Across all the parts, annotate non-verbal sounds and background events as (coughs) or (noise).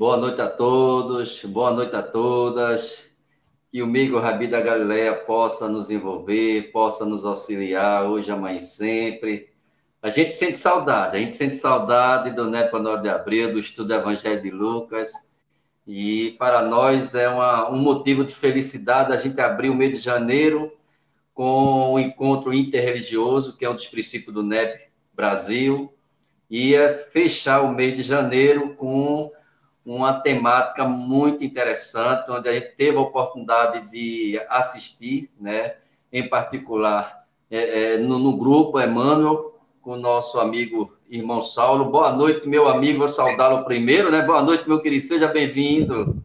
Boa noite a todos, boa noite a todas. Que o Migo Rabi da Galileia possa nos envolver, possa nos auxiliar hoje, amanhã e sempre. A gente sente saudade, a gente sente saudade do Nepo Nord de Abril, do estudo do Evangelho de Lucas. E para nós é uma, um motivo de felicidade a gente abrir o mês de janeiro com o encontro interreligioso, que é um dos princípios do NEP Brasil, e é fechar o mês de janeiro com uma temática muito interessante, onde a gente teve a oportunidade de assistir, né? em particular é, é, no, no, grupo Emmanuel, com o nosso amigo irmão Saulo. Boa noite, meu amigo, vou saudá-lo primeiro, né? Boa noite, meu querido, seja bem-vindo.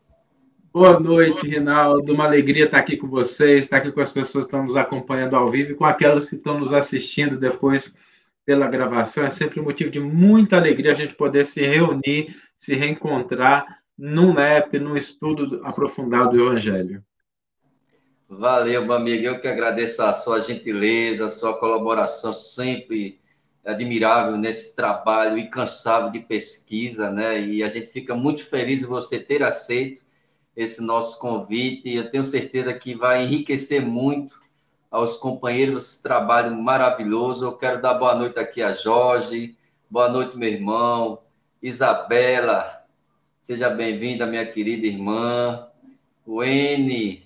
Boa noite, Rinaldo. Uma alegria estar aqui com vocês, estar aqui com as pessoas que estão nos acompanhando ao vivo e com aquelas que estão nos assistindo depois pela gravação. É sempre motivo de muita alegria a gente poder se reunir, se reencontrar num NEP, num estudo aprofundado do Evangelho. Valeu, meu amigo. Eu que agradeço a sua gentileza, a sua colaboração sempre admirável nesse trabalho incansável de pesquisa, né? E a gente fica muito feliz em você ter aceito esse nosso convite. Eu tenho certeza que vai enriquecer muito aos companheiros trabalho maravilhoso. Eu quero dar boa noite aqui a Jorge, boa noite, meu irmão, Isabela, seja bem-vinda, minha querida irmã, o N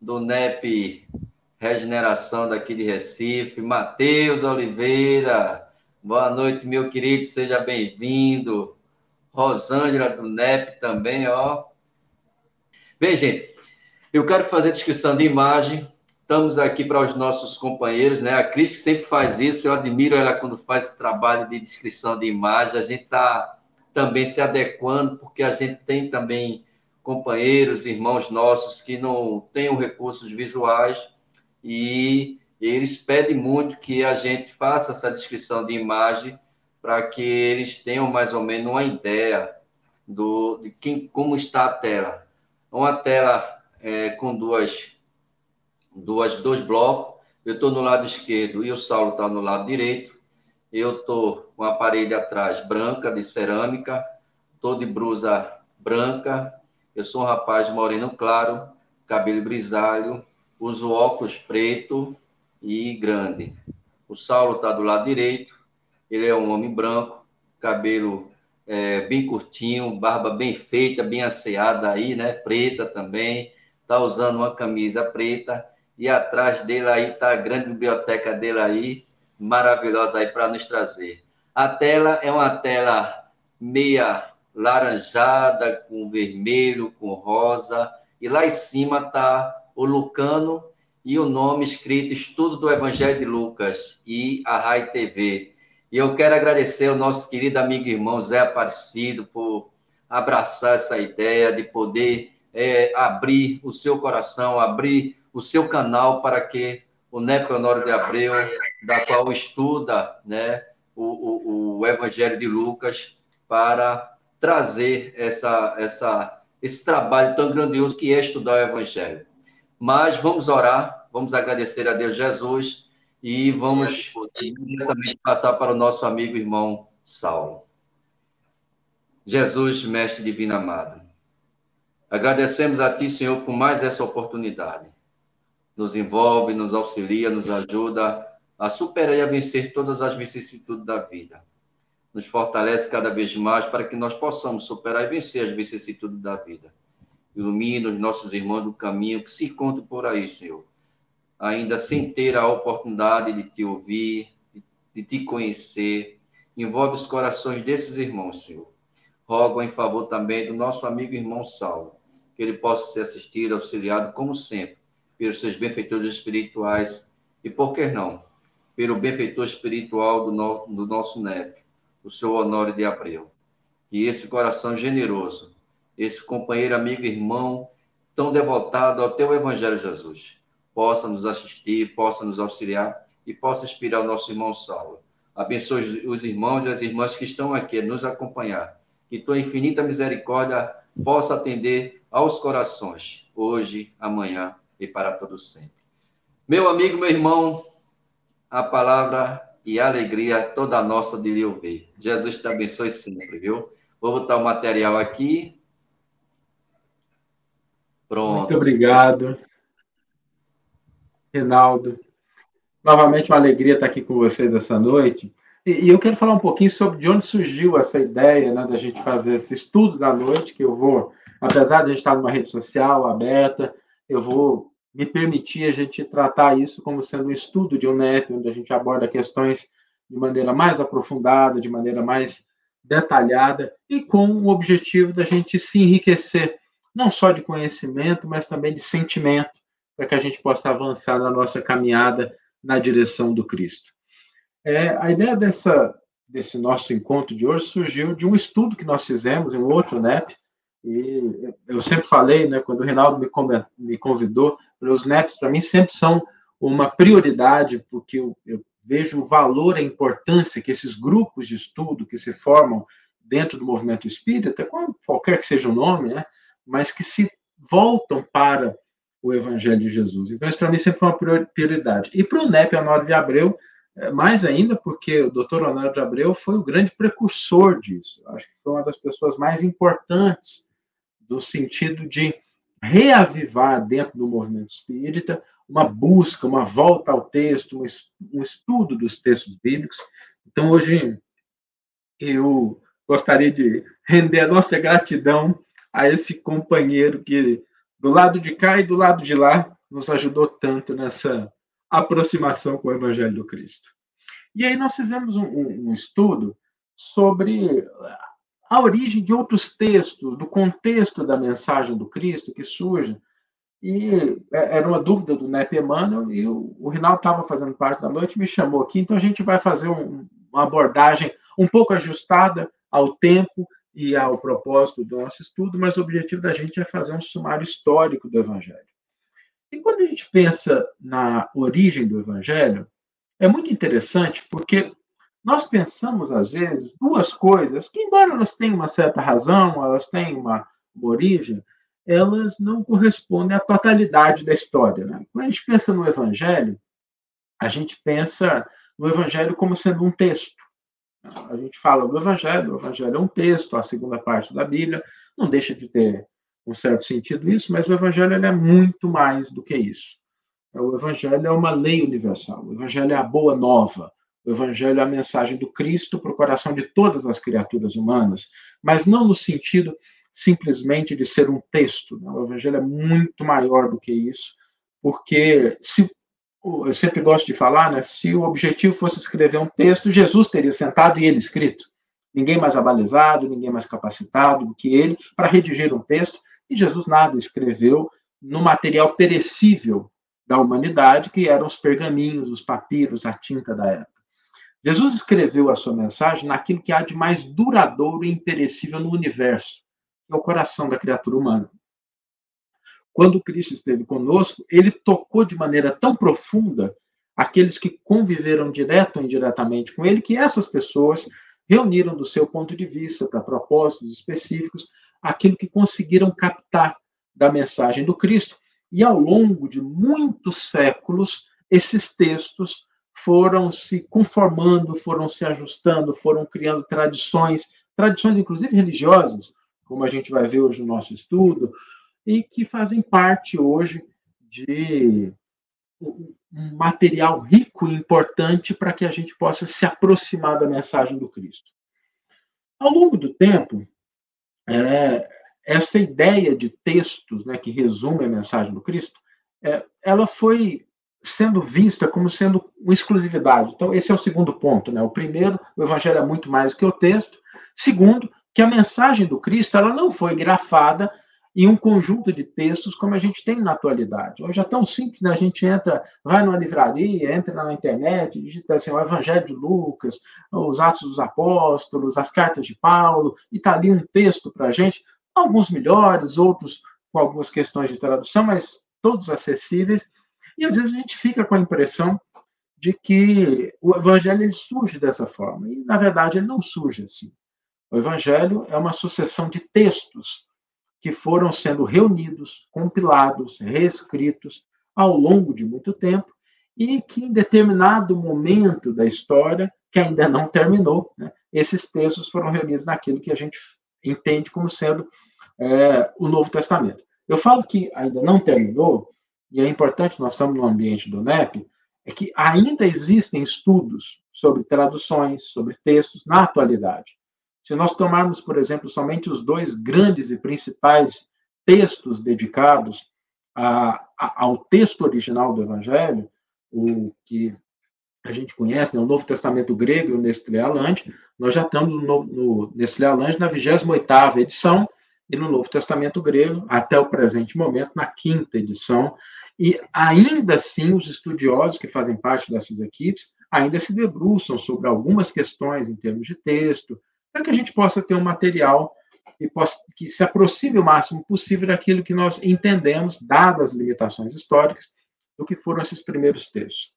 do NEP Regeneração daqui de Recife, Matheus Oliveira, boa noite, meu querido, seja bem-vindo. Rosângela do NEP também, ó, Bem, gente, eu quero fazer descrição de imagem. Estamos aqui para os nossos companheiros, né? A Cris sempre faz isso, eu admiro ela quando faz esse trabalho de descrição de imagem. A gente está também se adequando, porque a gente tem também companheiros, irmãos nossos que não têm recursos visuais e eles pedem muito que a gente faça essa descrição de imagem para que eles tenham mais ou menos uma ideia do, de quem, como está a tela uma tela é, com duas, duas, dois blocos. Eu estou no lado esquerdo e o Saulo está no lado direito. Eu estou com a parede atrás branca, de cerâmica. Estou de blusa branca. Eu sou um rapaz moreno claro, cabelo grisalho. Uso óculos preto e grande. O Saulo está do lado direito. Ele é um homem branco, cabelo é, bem curtinho, barba bem feita, bem asseada aí, né? Preta também. Tá usando uma camisa preta e atrás dele aí tá a grande biblioteca dele aí, maravilhosa aí para nos trazer. A tela é uma tela meia laranjada com vermelho, com rosa, e lá em cima tá o Lucano e o nome escrito Estudo do Evangelho de Lucas e a Rai TV. E eu quero agradecer ao nosso querido amigo e irmão Zé Aparecido por abraçar essa ideia de poder é, abrir o seu coração, abrir o seu canal para que o Neto Honório de Abreu, da qual estuda né, o, o, o Evangelho de Lucas, para trazer essa, essa, esse trabalho tão grandioso que é estudar o Evangelho. Mas vamos orar, vamos agradecer a Deus Jesus e vamos também passar para o nosso amigo irmão Saulo. Jesus, Mestre Divino Amado, agradecemos a Ti, Senhor, por mais essa oportunidade. Nos envolve, nos auxilia, nos ajuda a superar e a vencer todas as vicissitudes da vida. Nos fortalece cada vez mais para que nós possamos superar e vencer as vicissitudes da vida. Ilumina os nossos irmãos do caminho que se encontram por aí, Senhor ainda sem ter a oportunidade de te ouvir, de te conhecer. Envolve os corações desses irmãos, Senhor. Rogo em favor também do nosso amigo irmão Saulo, que ele possa ser assistido, auxiliado, como sempre, pelos seus benfeitores espirituais e, por que não, pelo benfeitor espiritual do, no, do nosso neto, o seu Honório de Abreu. E esse coração generoso, esse companheiro, amigo, irmão, tão devotado ao teu Evangelho, Jesus, possa nos assistir, possa nos auxiliar e possa inspirar o nosso irmão Saulo. Abençoe os irmãos e as irmãs que estão aqui a nos acompanhar. Que tua infinita misericórdia possa atender aos corações, hoje, amanhã e para todo sempre. Meu amigo, meu irmão, a palavra e a alegria toda nossa de lhe ouvir. Jesus te abençoe sempre, viu? Vou botar o material aqui Pronto. Muito obrigado. Reinaldo. Novamente uma alegria estar aqui com vocês essa noite. E, e, eu quero falar um pouquinho sobre de onde surgiu essa ideia né, da gente fazer esse estudo da noite, que eu vou, apesar de a gente estar numa rede social aberta, eu vou me permitir a gente tratar isso como sendo um estudo de UNEP, onde a gente aborda questões de maneira mais aprofundada, de maneira mais detalhada e com o objetivo da gente se enriquecer, não só de conhecimento, mas também de sentimento, para que a gente possa avançar na nossa caminhada na direção do Cristo. É, a ideia dessa, desse nosso encontro de hoje surgiu de um estudo que nós fizemos em um outro NEP, e eu sempre falei, né, quando o Reinaldo me, me convidou, os NEPs para mim sempre são uma prioridade, porque eu, eu vejo o valor, a importância que esses grupos de estudo que se formam dentro do movimento espírita, qualquer que seja o nome, né, mas que se voltam para o Evangelho de Jesus. Então, isso para mim sempre foi uma prioridade. E para o NEP Honório de Abreu, é, mais ainda porque o doutor Honório de Abreu foi o grande precursor disso. Acho que foi uma das pessoas mais importantes do sentido de reavivar dentro do movimento espírita uma busca, uma volta ao texto, um estudo dos textos bíblicos. Então, hoje, eu gostaria de render a nossa gratidão a esse companheiro que, do lado de cá e do lado de lá, nos ajudou tanto nessa aproximação com o Evangelho do Cristo. E aí nós fizemos um, um estudo sobre a origem de outros textos, do contexto da mensagem do Cristo que surge. E é, era uma dúvida do Nep Emmanuel, e o, Rinaldo estava fazendo parte da noite, me chamou aqui, então a gente vai fazer um, uma abordagem um pouco ajustada ao tempo e ao propósito do nosso estudo, mas o objetivo da gente é fazer um sumário histórico do Evangelho. E quando a gente pensa na origem do Evangelho, é muito interessante porque nós pensamos, às vezes, duas coisas que, embora elas tenham uma certa razão, elas têm uma, uma origem, elas não correspondem à totalidade da história. Né? Quando a gente pensa no Evangelho, a gente pensa no Evangelho como sendo um texto. A gente fala do Evangelho, o Evangelho é um texto, a segunda parte da Bíblia, não deixa de ter um certo sentido isso, mas o Evangelho é muito mais do que isso. O Evangelho é uma lei universal, o Evangelho é a boa nova, o Evangelho é a mensagem do Cristo para o coração de todas as criaturas humanas, mas não no sentido simplesmente de ser um texto. Né? O Evangelho é muito maior do que isso, porque se eu sempre gosto de falar, né, se o objetivo fosse escrever um texto, Jesus teria sentado e ele escrito. Ninguém mais abalizado, ninguém mais capacitado do que ele para redigir um texto, e Jesus nada escreveu no material perecível da humanidade, que eram os pergaminhos, os papiros, a tinta da época. Jesus escreveu a sua mensagem naquilo que há de mais duradouro e imperecível no universo, que é o coração da criatura humana. Quando Cristo esteve conosco, ele tocou de maneira tão profunda aqueles que conviveram direto ou indiretamente com ele, que essas pessoas reuniram do seu ponto de vista, para propósitos específicos, aquilo que conseguiram captar da mensagem do Cristo. E ao longo de muitos séculos, esses textos foram se conformando, foram se ajustando, foram criando tradições, tradições inclusive religiosas, como a gente vai ver hoje no nosso estudo, e que fazem parte hoje de um material rico e importante para que a gente possa se aproximar da mensagem do Cristo. Ao longo do tempo, é, essa ideia de textos né, que resume a mensagem do Cristo, é, ela foi sendo vista como sendo uma exclusividade. Então, esse é o segundo ponto. Né? O primeiro, o Evangelho é muito mais do que o texto. Segundo, que a mensagem do Cristo ela não foi grafada em um conjunto de textos como a gente tem na atualidade. Hoje é tão simples, né? a gente entra, vai numa livraria, entra na internet, digita assim, o Evangelho de Lucas, os Atos dos Apóstolos, as cartas de Paulo, e está ali um texto para a gente, alguns melhores, outros com algumas questões de tradução, mas todos acessíveis, e às vezes a gente fica com a impressão de que o Evangelho ele surge dessa forma, e na verdade ele não surge assim. O Evangelho é uma sucessão de textos que foram sendo reunidos, compilados, reescritos ao longo de muito tempo e que em determinado momento da história, que ainda não terminou, né, esses textos foram reunidos naquilo que a gente entende como sendo é, o Novo Testamento. Eu falo que ainda não terminou, e é importante, nós estamos no ambiente do NEP, é que ainda existem estudos sobre traduções, sobre textos na atualidade. Se nós tomarmos, por exemplo, somente os dois grandes e principais textos dedicados a, a, ao texto original do Evangelho, o que a gente conhece, né, o Novo Testamento grego e o Nestlé Aland, nós já estamos no, no Nestlé na 28ª edição, e no Novo Testamento grego, até o presente momento, na quinta edição, e ainda assim os estudiosos que fazem parte dessas equipes ainda se debruçam sobre algumas questões em termos de texto, para que a gente possa ter um material que, possa, que se aproxime o máximo possível daquilo que nós entendemos, dadas as limitações históricas, do que foram esses primeiros textos.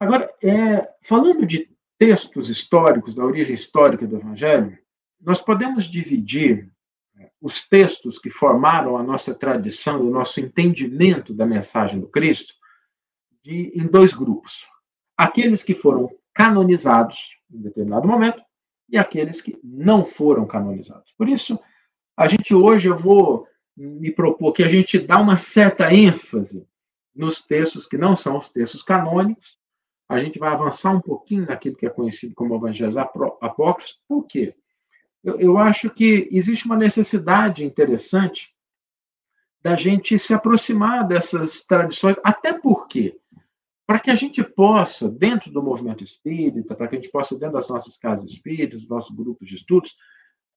Agora, é, falando de textos históricos, da origem histórica do Evangelho, nós podemos dividir os textos que formaram a nossa tradição o nosso entendimento da mensagem do Cristo de, em dois grupos. Aqueles que foram canonizados em determinado momento e aqueles que não foram canonizados. Por isso, a gente hoje eu vou me propor que a gente dá uma certa ênfase nos textos que não são os textos canônicos. A gente vai avançar um pouquinho naquilo que é conhecido como evangelhos apócrifos. Por quê? Eu, eu acho que existe uma necessidade interessante da gente se aproximar dessas tradições, até porque para que a gente possa, dentro do movimento espírita, para que a gente possa, dentro das nossas casas espíritas, dos nossos grupos de estudos,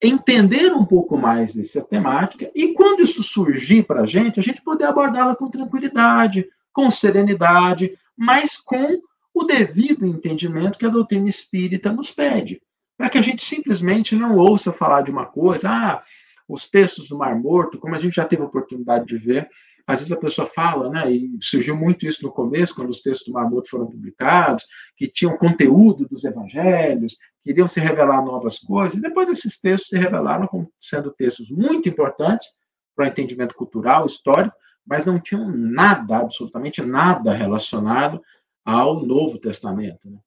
entender um pouco mais dessa temática e, quando isso surgir para a gente, a gente poder abordá-la com tranquilidade, com serenidade, mas com o devido entendimento que a doutrina espírita nos pede. Para que a gente simplesmente não ouça falar de uma coisa, ah, os textos do Mar Morto, como a gente já teve a oportunidade de ver, às vezes a pessoa fala, né, e surgiu muito isso no começo, quando os textos do Marmoto foram publicados, que tinham conteúdo dos evangelhos, queriam se revelar novas coisas, e depois esses textos se revelaram como sendo textos muito importantes para o entendimento cultural, histórico, mas não tinham nada, absolutamente nada relacionado ao Novo Testamento. Né?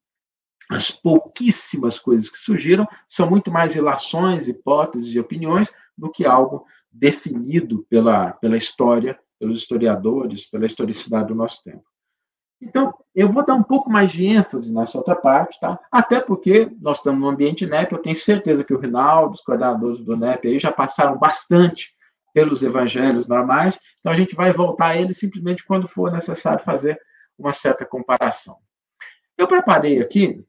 As pouquíssimas coisas que surgiram são muito mais ilações, hipóteses e opiniões do que algo definido pela, pela história pelos historiadores, pela historicidade do nosso tempo. Então, eu vou dar um pouco mais de ênfase nessa outra parte, tá? Até porque nós estamos no ambiente NEP, eu tenho certeza que o Rinaldo, os coordenadores do NEP aí já passaram bastante pelos evangelhos normais, então a gente vai voltar a eles simplesmente quando for necessário fazer uma certa comparação. Eu preparei aqui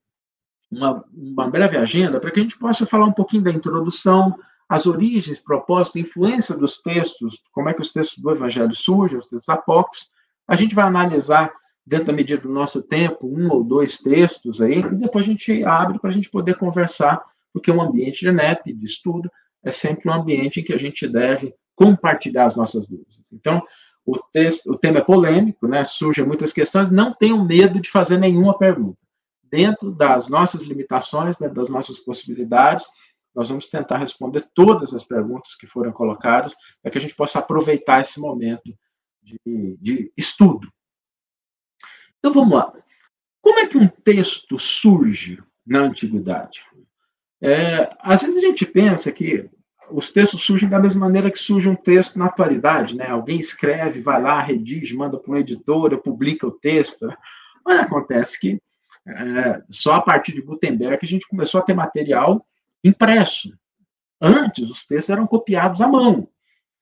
uma, uma breve agenda para que a gente possa falar um pouquinho da introdução, as origens, propósito, influência dos textos, como é que os textos do Evangelho surgem, os textos apócrifos. A gente vai analisar, dentro da medida do nosso tempo, um ou dois textos aí, e depois a gente abre para a gente poder conversar, porque um ambiente de NEP, de estudo, é sempre um ambiente em que a gente deve compartilhar as nossas dúvidas. Então, o, texto, o tema é polêmico, né? surgem muitas questões, não tenham medo de fazer nenhuma pergunta. Dentro das nossas limitações, dentro das nossas possibilidades, nós vamos tentar responder todas as perguntas que foram colocadas, para que a gente possa aproveitar esse momento de, de estudo. Então vamos lá. Como é que um texto surge na antiguidade? É, às vezes a gente pensa que os textos surgem da mesma maneira que surge um texto na atualidade, né? Alguém escreve, vai lá, redige, manda para uma editora, publica o texto. Mas acontece que é, só a partir de Gutenberg a gente começou a ter material impresso. Antes, os textos eram copiados à mão.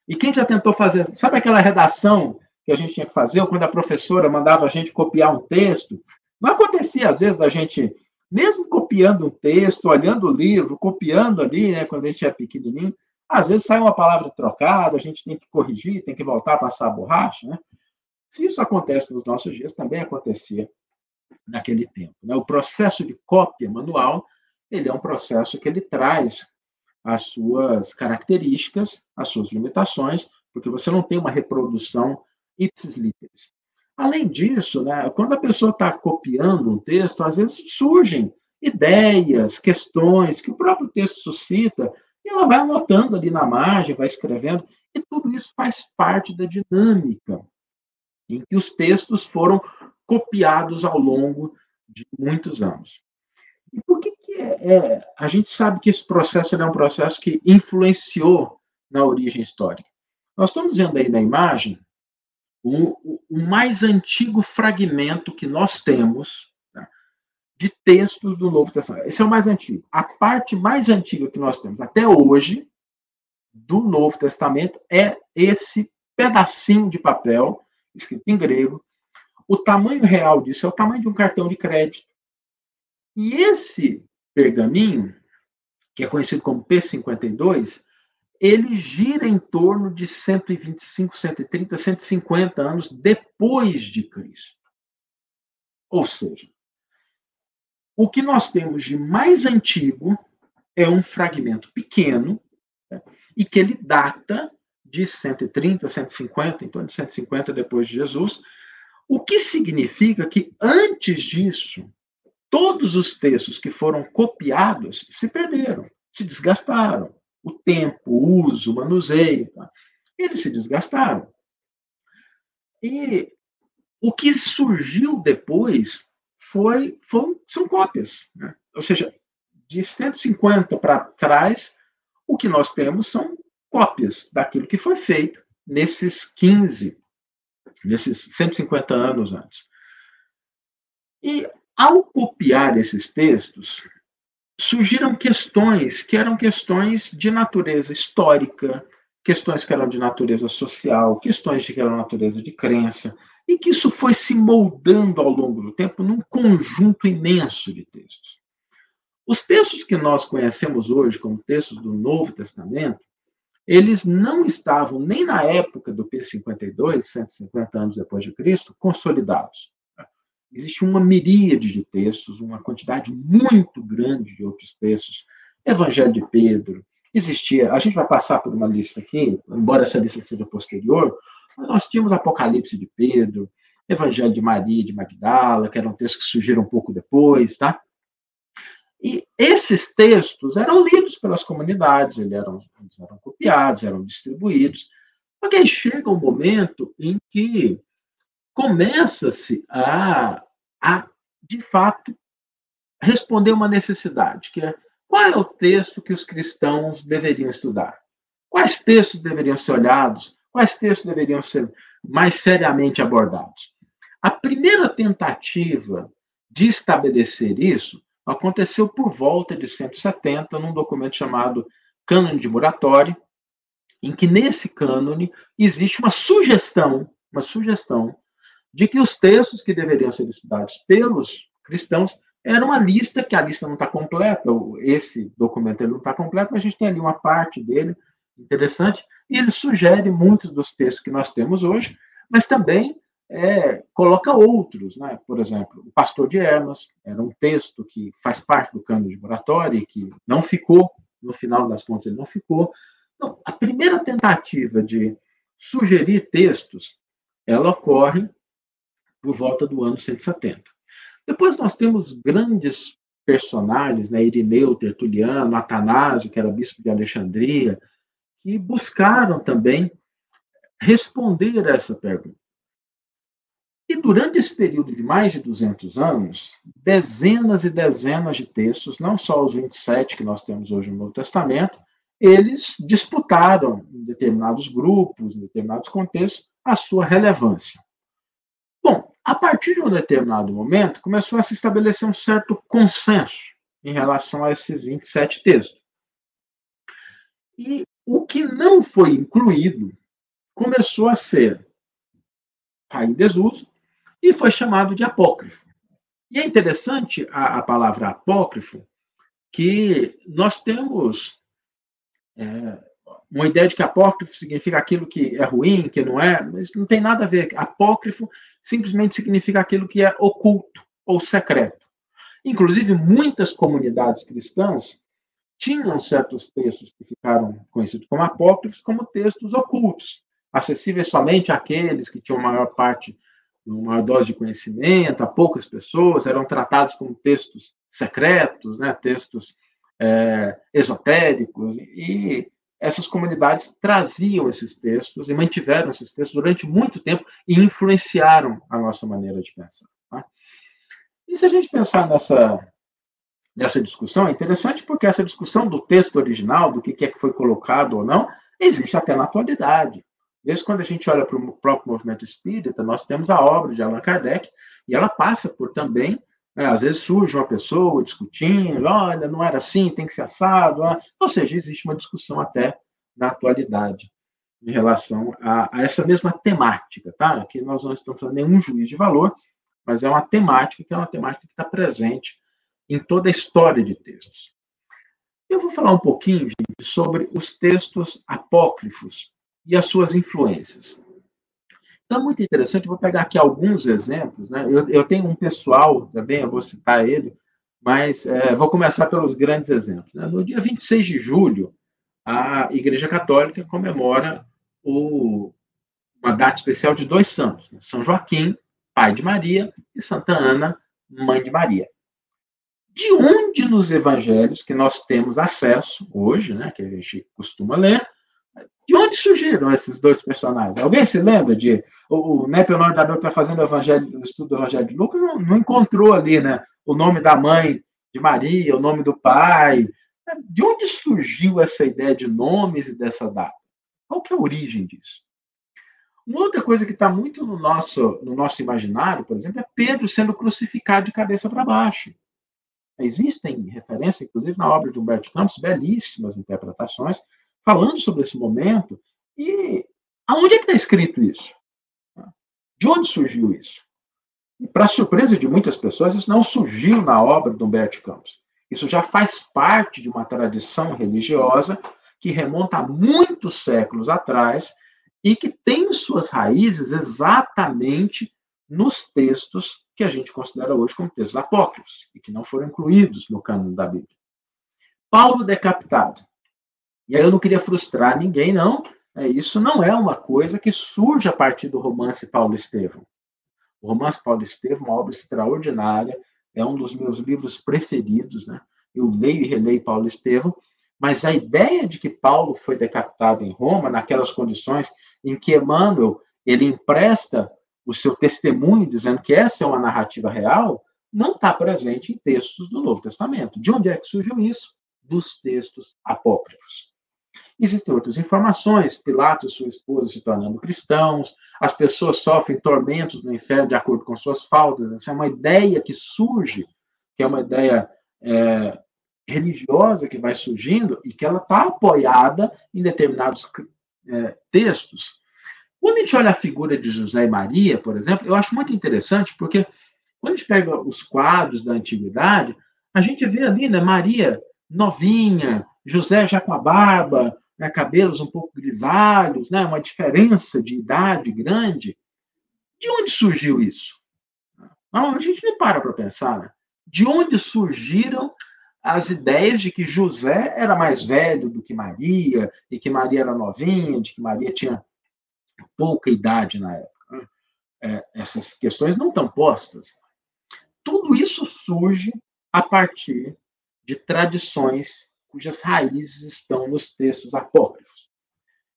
E quem já tentou fazer, sabe aquela redação que a gente tinha que fazer, ou quando a professora mandava a gente copiar um texto? Não acontecia, às vezes, da gente, mesmo copiando um texto, olhando o livro, copiando ali, né, quando a gente é pequenininho, às vezes sai uma palavra trocada, a gente tem que corrigir, tem que voltar a passar a borracha, né? Se isso acontece nos nossos dias, também acontecia naquele tempo. Né? O processo de cópia manual ele é um processo que ele traz as suas características, as suas limitações, porque você não tem uma reprodução ipsis literis. Além disso, né, quando a pessoa está copiando um texto, às vezes surgem ideias, questões que o próprio texto suscita, e ela vai anotando ali na margem, vai escrevendo, e tudo isso faz parte da dinâmica em que os textos foram copiados ao longo de muitos anos. E por que, que é, é, a gente sabe que esse processo é um processo que influenciou na origem histórica? Nós estamos vendo aí na imagem o, o mais antigo fragmento que nós temos tá, de textos do Novo Testamento. Esse é o mais antigo. A parte mais antiga que nós temos até hoje do Novo Testamento é esse pedacinho de papel escrito em grego. O tamanho real disso é o tamanho de um cartão de crédito. E esse pergaminho, que é conhecido como P52, ele gira em torno de 125, 130, 150 anos depois de Cristo. Ou seja, o que nós temos de mais antigo é um fragmento pequeno né, e que ele data de 130, 150, em torno de 150 depois de Jesus, o que significa que antes disso, todos os textos que foram copiados se perderam, se desgastaram o tempo, o uso, o manuseio, tá? eles se desgastaram. E o que surgiu depois foi, são cópias. Né? Ou seja, de 150 para trás, o que nós temos são cópias daquilo que foi feito nesses 15, nesses 150 anos antes. E ao copiar esses textos, surgiram questões que eram questões de natureza histórica, questões que eram de natureza social, questões que eram de natureza de crença, e que isso foi se moldando ao longo do tempo num conjunto imenso de textos. Os textos que nós conhecemos hoje como textos do Novo Testamento, eles não estavam nem na época do P52, 150 anos depois de Cristo, consolidados. Existe uma miríade de textos, uma quantidade muito grande de outros textos. Evangelho de Pedro, existia, a gente vai passar por uma lista aqui, embora essa lista seja posterior, mas nós tínhamos Apocalipse de Pedro, Evangelho de Maria de Magdala, que eram textos que surgiram um pouco depois, tá? E esses textos eram lidos pelas comunidades, eles eram, eles eram copiados, eram distribuídos. Aí chega um momento em que começa-se a, a, de fato, responder uma necessidade, que é qual é o texto que os cristãos deveriam estudar? Quais textos deveriam ser olhados? Quais textos deveriam ser mais seriamente abordados? A primeira tentativa de estabelecer isso aconteceu por volta de 170, num documento chamado Cânone de Muratório, em que nesse cânone existe uma sugestão, uma sugestão de que os textos que deveriam ser estudados pelos cristãos era uma lista, que a lista não está completa, esse documento não está completo, mas a gente tem ali uma parte dele interessante, e ele sugere muitos dos textos que nós temos hoje, mas também é, coloca outros, né? por exemplo, o Pastor de Hermas, era um texto que faz parte do cano de moratória e que não ficou, no final das contas ele não ficou. Então, a primeira tentativa de sugerir textos, ela ocorre por volta do ano 170. Depois nós temos grandes personagens, né, Irineu, Tertuliano, Atanásio, que era bispo de Alexandria, que buscaram também responder a essa pergunta. E durante esse período de mais de 200 anos, dezenas e dezenas de textos, não só os 27 que nós temos hoje no Novo Testamento, eles disputaram em determinados grupos, em determinados contextos, a sua relevância. Bom, a partir de um determinado momento, começou a se estabelecer um certo consenso em relação a esses 27 textos. E o que não foi incluído começou a ser cair em desuso e foi chamado de apócrifo. E é interessante a, a palavra apócrifo, que nós temos é, uma ideia de que apócrifo significa aquilo que é ruim, que não é, mas não tem nada a ver. Apócrifo simplesmente significa aquilo que é oculto ou secreto. Inclusive, muitas comunidades cristãs tinham certos textos que ficaram conhecidos como apócrifos, como textos ocultos, acessíveis somente àqueles que tinham maior parte, uma dose de conhecimento, a poucas pessoas, eram tratados como textos secretos, né, textos é, esotéricos, e essas comunidades traziam esses textos e mantiveram esses textos durante muito tempo e influenciaram a nossa maneira de pensar. Tá? E se a gente pensar nessa, nessa discussão, é interessante porque essa discussão do texto original, do que é que foi colocado ou não, existe até na atualidade. Esse, quando a gente olha para o próprio movimento espírita, nós temos a obra de Allan Kardec, e ela passa por também, né, às vezes surge uma pessoa discutindo, olha, não era assim, tem que ser assado, ah. ou seja, existe uma discussão até na atualidade em relação a, a, essa mesma temática, tá? Aqui nós não estamos fazendo nenhum juízo de valor, mas é uma temática que é uma temática que está presente em toda a história de textos. Eu vou falar um pouquinho, gente, sobre os textos apócrifos e as suas influências. Então, é muito interessante, vou pegar aqui alguns exemplos. Né? Eu, eu tenho um pessoal também, eu vou citar ele, mas é, vou começar pelos grandes exemplos. Né? No dia 26 de julho, a Igreja Católica comemora o, uma data especial de dois santos: né? São Joaquim, pai de Maria, e Santa Ana, mãe de Maria. De onde nos evangelhos que nós temos acesso hoje, né, que a gente costuma ler, de onde surgiram esses dois personagens? Alguém se lembra de. O, o Neto Leonardo Abel está fazendo o, evangelho, o estudo do Evangelho de Lucas, não, não, encontrou ali né, o nome da mãe de Maria, o nome do pai. De onde surgiu essa ideia de nomes e dessa data? Qual que é a origem disso? Uma outra coisa que está muito no nosso, no nosso imaginário, por exemplo, é Pedro sendo crucificado de cabeça para baixo. Existem referências, inclusive na obra de Humberto Campos, belíssimas interpretações, falando sobre esse momento. E aonde é que está escrito isso? De onde surgiu isso? E, para surpresa de muitas pessoas, isso não surgiu na obra de Humberto Campos. Isso já faz parte de uma tradição religiosa que remonta a muitos séculos atrás e que tem suas raízes exatamente nos textos que a gente considera hoje como textos apócrifos e que não foram incluídos no cânone da Bíblia. Paulo decapitado. E aí eu não queria frustrar ninguém, não. É, isso não é uma coisa que surge a partir do romance Paulo Estevão. O romance Paulo Estevão é uma obra extraordinária, é um dos meus livros preferidos, né? Eu leio e releio Paulo Estevão, mas a ideia de que Paulo foi decapitado em Roma, naquelas condições em que Emmanuel ele empresta o seu testemunho dizendo que essa é uma narrativa real, não está presente em textos do Novo Testamento. De onde é que surgiu isso? Dos textos apócrifos. Existem outras informações, Pilatos e sua esposa se tornando cristãos, as pessoas sofrem tormentos no inferno de acordo com suas faltas. Essa é uma ideia que surge, que é uma ideia é, religiosa que vai surgindo e que ela está apoiada em determinados é, textos. Quando a gente olha a figura de José e Maria, por exemplo, eu acho muito interessante, porque quando a gente pega os quadros da antiguidade, a gente vê ali, né, Maria novinha, José já com a barba, né, cabelos um pouco grisalhos, né, uma diferença de idade grande. De onde surgiu isso? A gente não para para pensar. Né? De onde surgiram as ideias de que José era mais velho do que Maria, e que Maria era novinha, de que Maria tinha pouca idade na época? Né? É, essas questões não estão postas. Tudo isso surge a partir de tradições cujas raízes estão nos textos apócrifos.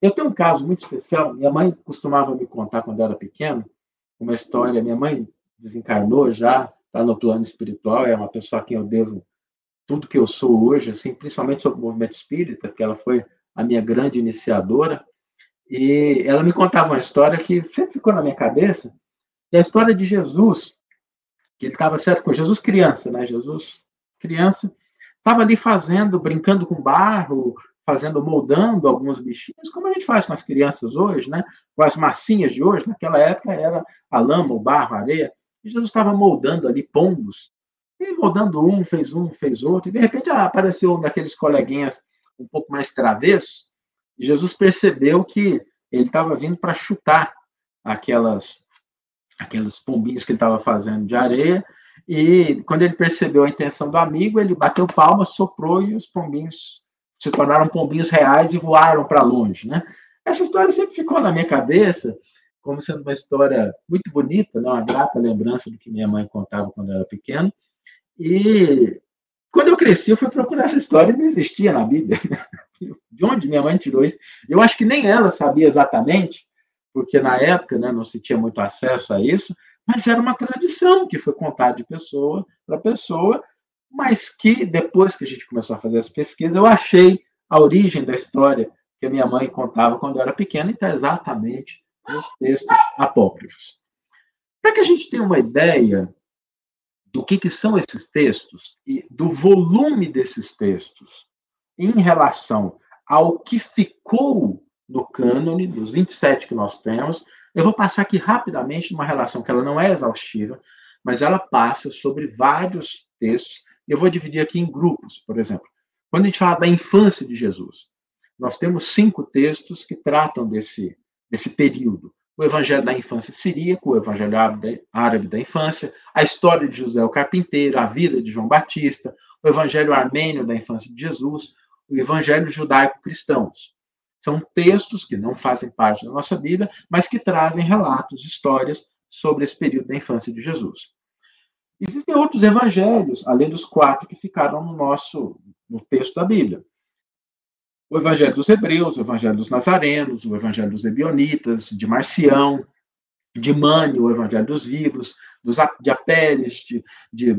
Eu tenho um caso muito especial. Minha mãe costumava me contar quando era pequeno uma história. Minha mãe desencarnou já, está no plano espiritual, é uma pessoa a quem eu devo tudo que eu sou hoje, assim, principalmente sobre o movimento espírita, que ela foi a minha grande iniciadora. E ela me contava uma história que sempre ficou na minha cabeça, é a história de Jesus, que ele estava certo com Jesus criança, né? Jesus criança, estava ali fazendo, brincando com barro, fazendo, moldando alguns bichinhos, como a gente faz com as crianças hoje, né? Com as massinhas de hoje, naquela época era a lama, o barro, a areia. E Jesus estava moldando ali pombos. E moldando um, fez um, fez outro. E de repente apareceu um daqueles coleguinhas um pouco mais travessos. E Jesus percebeu que ele estava vindo para chutar aquelas aqueles pombinhos que ele estava fazendo de areia e quando ele percebeu a intenção do amigo, ele bateu palmas, soprou e os pombinhos se tornaram pombinhos reais e voaram para longe, né? Essa história sempre ficou na minha cabeça como sendo uma história muito bonita, né? uma grata lembrança do que minha mãe contava quando eu era pequeno. E quando eu cresci, eu fui procurar essa história e não existia na Bíblia. (laughs) De onde minha mãe tirou isso? Eu acho que nem ela sabia exatamente, porque na época né, não se tinha muito acesso a isso, mas era uma tradição que foi contada de pessoa para pessoa, mas que depois que a gente começou a fazer as pesquisas, eu achei a origem da história que a minha mãe contava quando eu era pequena e está exatamente nos textos apócrifos. Para que a gente tenha uma ideia do que, que são esses textos e do volume desses textos em relação ao que ficou no cânone, dos 27 que nós temos, eu vou passar aqui rapidamente uma relação que ela não é exaustiva, mas ela passa sobre vários textos. Eu vou dividir aqui em grupos, por exemplo. Quando a gente fala da infância de Jesus, nós temos cinco textos que tratam desse, desse período. O Evangelho da Infância Siríaco, o Evangelho Árabe da Infância, a história de José o Carpinteiro, a vida de João Batista, o Evangelho Armênio da Infância de Jesus, o Evangelho Judaico-Cristãos. São textos que não fazem parte da nossa Bíblia, mas que trazem relatos, histórias sobre esse período da infância de Jesus. Existem outros evangelhos, além dos quatro que ficaram no nosso no texto da Bíblia. O Evangelho dos Hebreus, o Evangelho dos Nazarenos, o Evangelho dos Ebionitas, de Marcião, de Mânio, o Evangelho dos Vivos, dos, de Apeles, de, de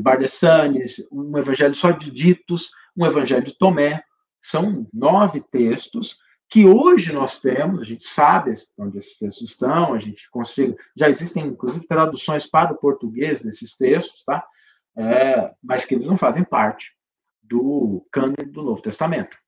um Evangelho só de Ditos, um Evangelho de Tomé. São nove textos que hoje nós temos, a gente sabe onde esses textos estão, a gente consegue, já existem inclusive traduções para o português desses textos, tá? É, mas que eles não fazem parte do cânone do Novo Testamento.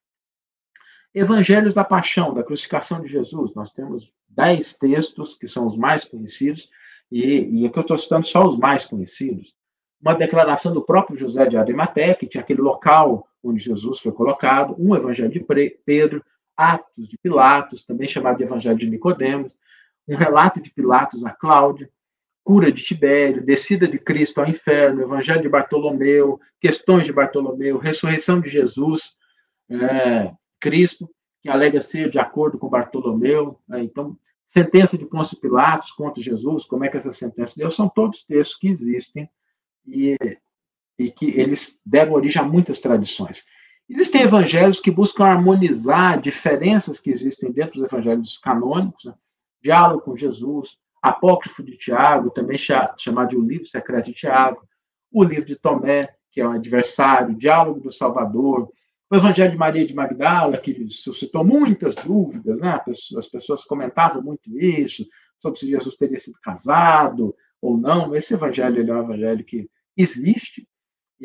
Evangelhos da Paixão, da crucificação de Jesus, nós temos dez textos que são os mais conhecidos, e, e aqui eu estou citando só os mais conhecidos. Uma declaração do próprio José de Arimateia, que tinha aquele local onde Jesus foi colocado, um Evangelho de Pedro, Atos de Pilatos, também chamado de Evangelho de Nicodemos, um relato de Pilatos a Cláudia, cura de Tibério, descida de Cristo ao inferno, Evangelho de Bartolomeu, questões de Bartolomeu, ressurreição de Jesus, é, Cristo, que alega ser de acordo com Bartolomeu. É, então, sentença de Pôncio Pilatos contra Jesus, como é que essa sentença deu, são todos textos que existem e, e que eles deram origem a muitas tradições. Existem evangelhos que buscam harmonizar diferenças que existem dentro dos evangelhos canônicos, né? diálogo com Jesus, apócrifo de Tiago, também chamado de o livro secreto de Tiago, o livro de Tomé, que é o adversário, diálogo do Salvador, o Evangelho de Maria de Magdala, que suscitou muitas dúvidas, né? as pessoas comentavam muito isso, sobre se Jesus teria sido casado ou não. Esse evangelho é um evangelho que existe,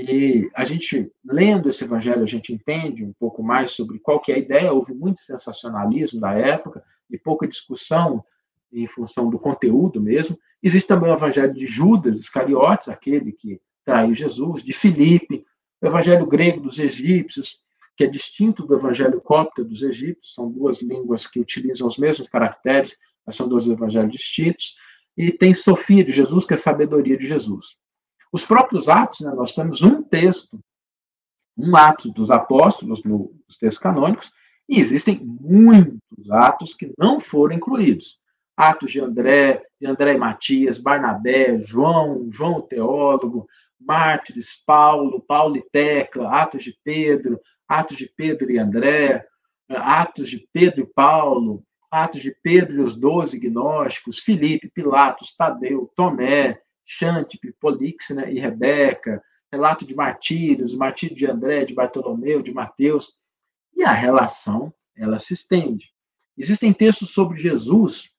e a gente, lendo esse evangelho, a gente entende um pouco mais sobre qual que é a ideia. Houve muito sensacionalismo da época e pouca discussão em função do conteúdo mesmo. Existe também o evangelho de Judas Iscariotes, aquele que traiu Jesus, de Filipe, o evangelho grego dos egípcios, que é distinto do evangelho cópita dos egípcios, são duas línguas que utilizam os mesmos caracteres, mas são dois evangelhos distintos. E tem Sofia de Jesus, que é a sabedoria de Jesus. Os próprios Atos, né, nós temos um texto, um Atos dos Apóstolos, nos textos canônicos, e existem muitos atos que não foram incluídos. Atos de André, de André e Matias, Barnabé, João, João o Teólogo, Mártires, Paulo, Paulo e Tecla, Atos de Pedro, Atos de Pedro e André, Atos de Pedro e Paulo, Atos de Pedro e os doze gnósticos, Filipe, Pilatos, Tadeu, Tomé, Xantipe, Polix né, e Rebeca, relato de martírios, martírio de André, de Bartolomeu, de Mateus, e a relação, ela se estende. Existem textos sobre Jesus,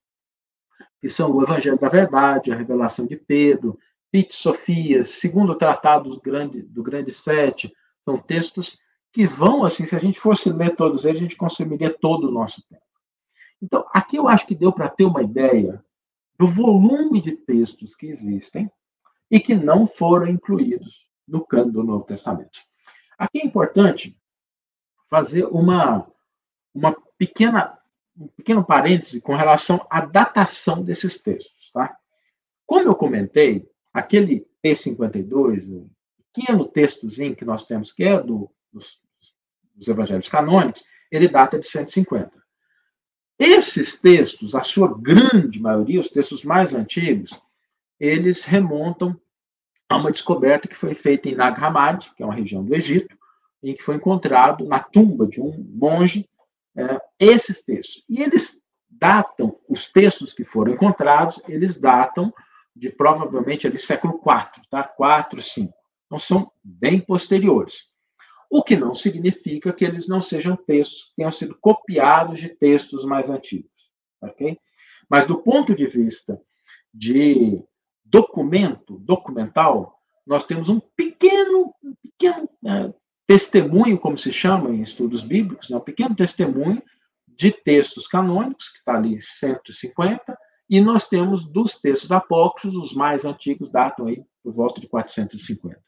que são o Evangelho da Verdade, a Revelação de Pedro, Pit Sofias, segundo o Tratado do Grande, do Grande Sete, são textos que vão, assim, se a gente fosse ler todos eles, a gente consumiria todo o nosso tempo. Então, aqui eu acho que deu para ter uma ideia do volume de textos que existem e que não foram incluídos no cano do Novo Testamento. Aqui é importante fazer uma, uma pequena, um pequeno parêntese com relação à datação desses textos. Tá? Como eu comentei, aquele P52, o pequeno textozinho que nós temos, que é do, dos, dos evangelhos canônicos, ele data de 150. Esses textos, a sua grande maioria, os textos mais antigos, eles remontam a uma descoberta que foi feita em Nag Hammadi, que é uma região do Egito, em que foi encontrado na tumba de um monge é, esses textos. E eles datam, os textos que foram encontrados, eles datam de provavelmente ali século IV, tá? 4, 5. Então são bem posteriores. O que não significa que eles não sejam textos que tenham sido copiados de textos mais antigos, ok? Mas do ponto de vista de documento, documental, nós temos um pequeno, um pequeno é, testemunho, como se chama em estudos bíblicos, né, um pequeno testemunho de textos canônicos, que está ali 150, e nós temos dos textos apócrifos, os mais antigos datam aí por volta de 450.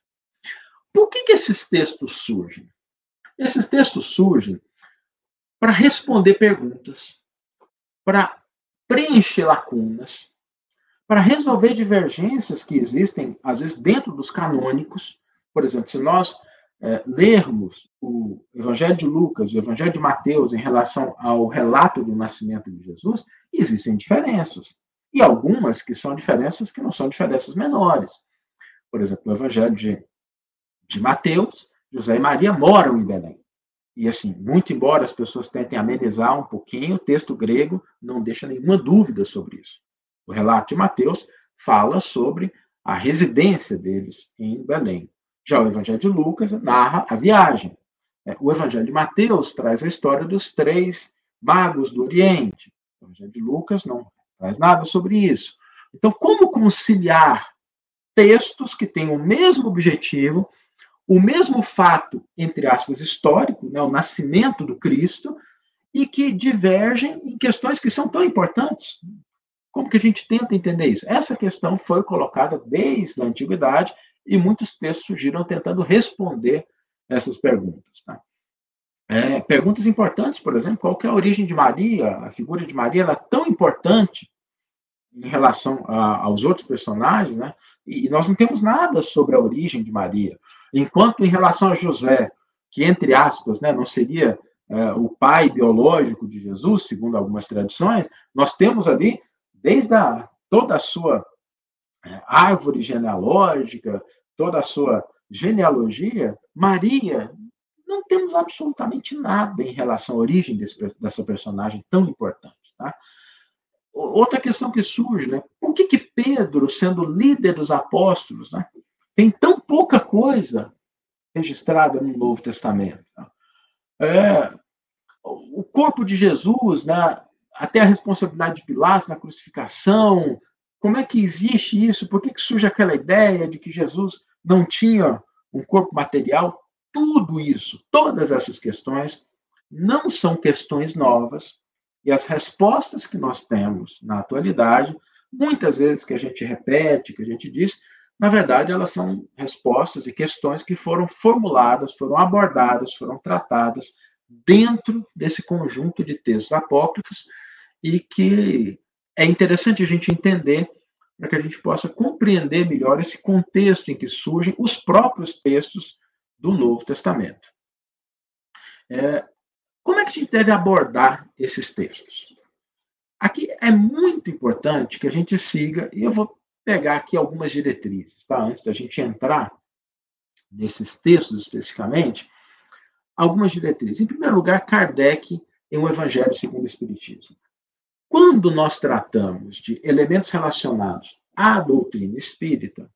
Por que, que esses textos surgem? Esses textos surgem para responder perguntas, para preencher lacunas, para resolver divergências que existem, às vezes, dentro dos canônicos. Por exemplo, se nós é, lermos o Evangelho de Lucas, o Evangelho de Mateus em relação ao relato do nascimento de Jesus, existem diferenças. E algumas que são diferenças que não são diferenças menores. Por exemplo, no Evangelho de de Mateus, José e Maria moram em Belém. E assim, muito embora as pessoas tentem amenizar um pouquinho, o texto grego não deixa nenhuma dúvida sobre isso. O relato de Mateus fala sobre a residência deles em Belém. Já o Evangelho de Lucas narra a viagem. É, o Evangelho de Mateus traz a história dos três magos do Oriente. O Evangelho de Lucas não traz nada sobre isso. Então, como conciliar textos que têm o mesmo objetivo, o mesmo fato, entre aspas, histórico, né, o nascimento do Cristo, e que divergem em questões que são tão importantes. Como que a gente tenta entender isso? Essa questão foi colocada desde a antiguidade e muitos textos surgiram tentando responder essas perguntas. Tá? É, perguntas importantes, por exemplo, qual é a origem de Maria? A figura de Maria é tão importante em relação a, aos outros personagens, né? E nós não temos nada sobre a origem de Maria. Enquanto em relação a José, que entre aspas, né, não seria é, o pai biológico de Jesus, segundo algumas tradições, nós temos ali desde a, toda a sua é, árvore genealógica, toda a sua genealogia, Maria, não temos absolutamente nada em relação à origem desse, dessa personagem tão importante. Tá? Outra questão que surge, né? Por que, que Pedro, sendo líder dos apóstolos, né, tem tão pouca coisa registrada no Novo Testamento? É, o corpo de Jesus, né, até a responsabilidade de Pilatos na crucificação, como é que existe isso? Por que, que surge aquela ideia de que Jesus não tinha um corpo material? Tudo isso, todas essas questões, não são questões novas, e as respostas que nós temos na atualidade, muitas vezes que a gente repete, que a gente diz, na verdade, elas são respostas e questões que foram formuladas, foram abordadas, foram tratadas dentro desse conjunto de textos apócrifos e que é interessante a gente entender para que a gente possa compreender melhor esse contexto em que surgem os próprios textos do Novo Testamento. É, como é que a gente deve abordar esses textos? Aqui é muito importante que a gente siga, e eu vou pegar aqui algumas diretrizes, tá? Antes da gente entrar nesses textos especificamente, algumas diretrizes. Em primeiro lugar, Kardec em o Evangelho segundo o Espiritismo. Quando nós tratamos de elementos relacionados à doutrina espírita,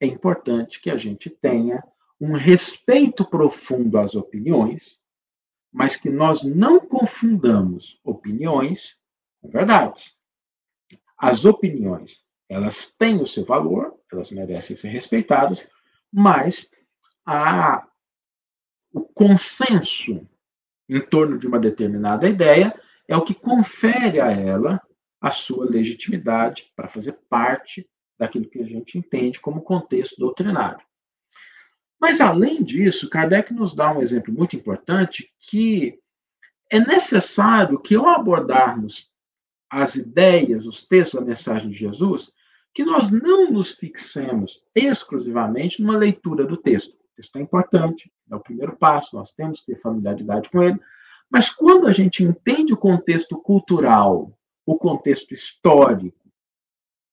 é importante que a gente tenha um respeito profundo às opiniões mas que nós não confundamos opiniões com verdades. As opiniões, elas têm o seu valor, elas merecem ser respeitadas, mas a, o consenso em torno de uma determinada ideia é o que confere a ela a sua legitimidade para fazer parte daquilo que a gente entende como contexto doutrinário. Mas, além disso, Kardec nos dá um exemplo muito importante que é necessário que, ao abordarmos as ideias, os textos da mensagem de Jesus, que nós não nos fixemos exclusivamente numa leitura do texto. O texto é importante, é o primeiro passo, nós temos que ter familiaridade com ele, mas quando a gente entende o contexto cultural, o contexto histórico,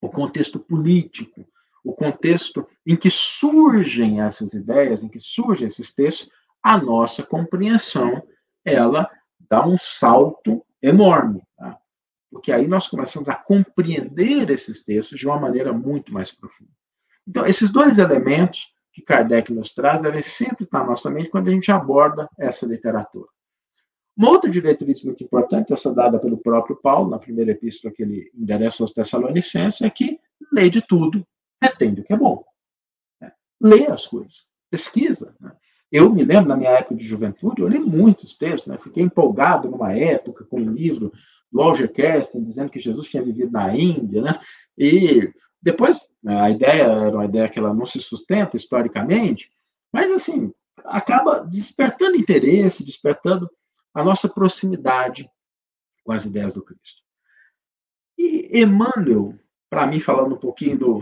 o contexto político, o contexto em que surgem essas ideias, em que surgem esses textos, a nossa compreensão ela dá um salto enorme, tá? Porque aí nós começamos a compreender esses textos de uma maneira muito mais profunda. Então, esses dois elementos que Kardec nos traz devem sempre estar na nossa mente quando a gente aborda essa literatura. Uma outra diretriz muito importante, essa dada pelo próprio Paulo, na primeira epístola que ele endereça aos Tessalonicenses, é que lê de tudo, retém o que é bom. É, lê as coisas, pesquisa. Né? Eu me lembro, na minha época de juventude, eu li muitos textos, né? fiquei empolgado numa época com um livro do Alger dizendo que Jesus tinha vivido na Índia, né? e depois a ideia era uma ideia que ela não se sustenta historicamente, mas assim, acaba despertando interesse, despertando a nossa proximidade com as ideias do Cristo. E Emmanuel, para mim, falando um pouquinho do,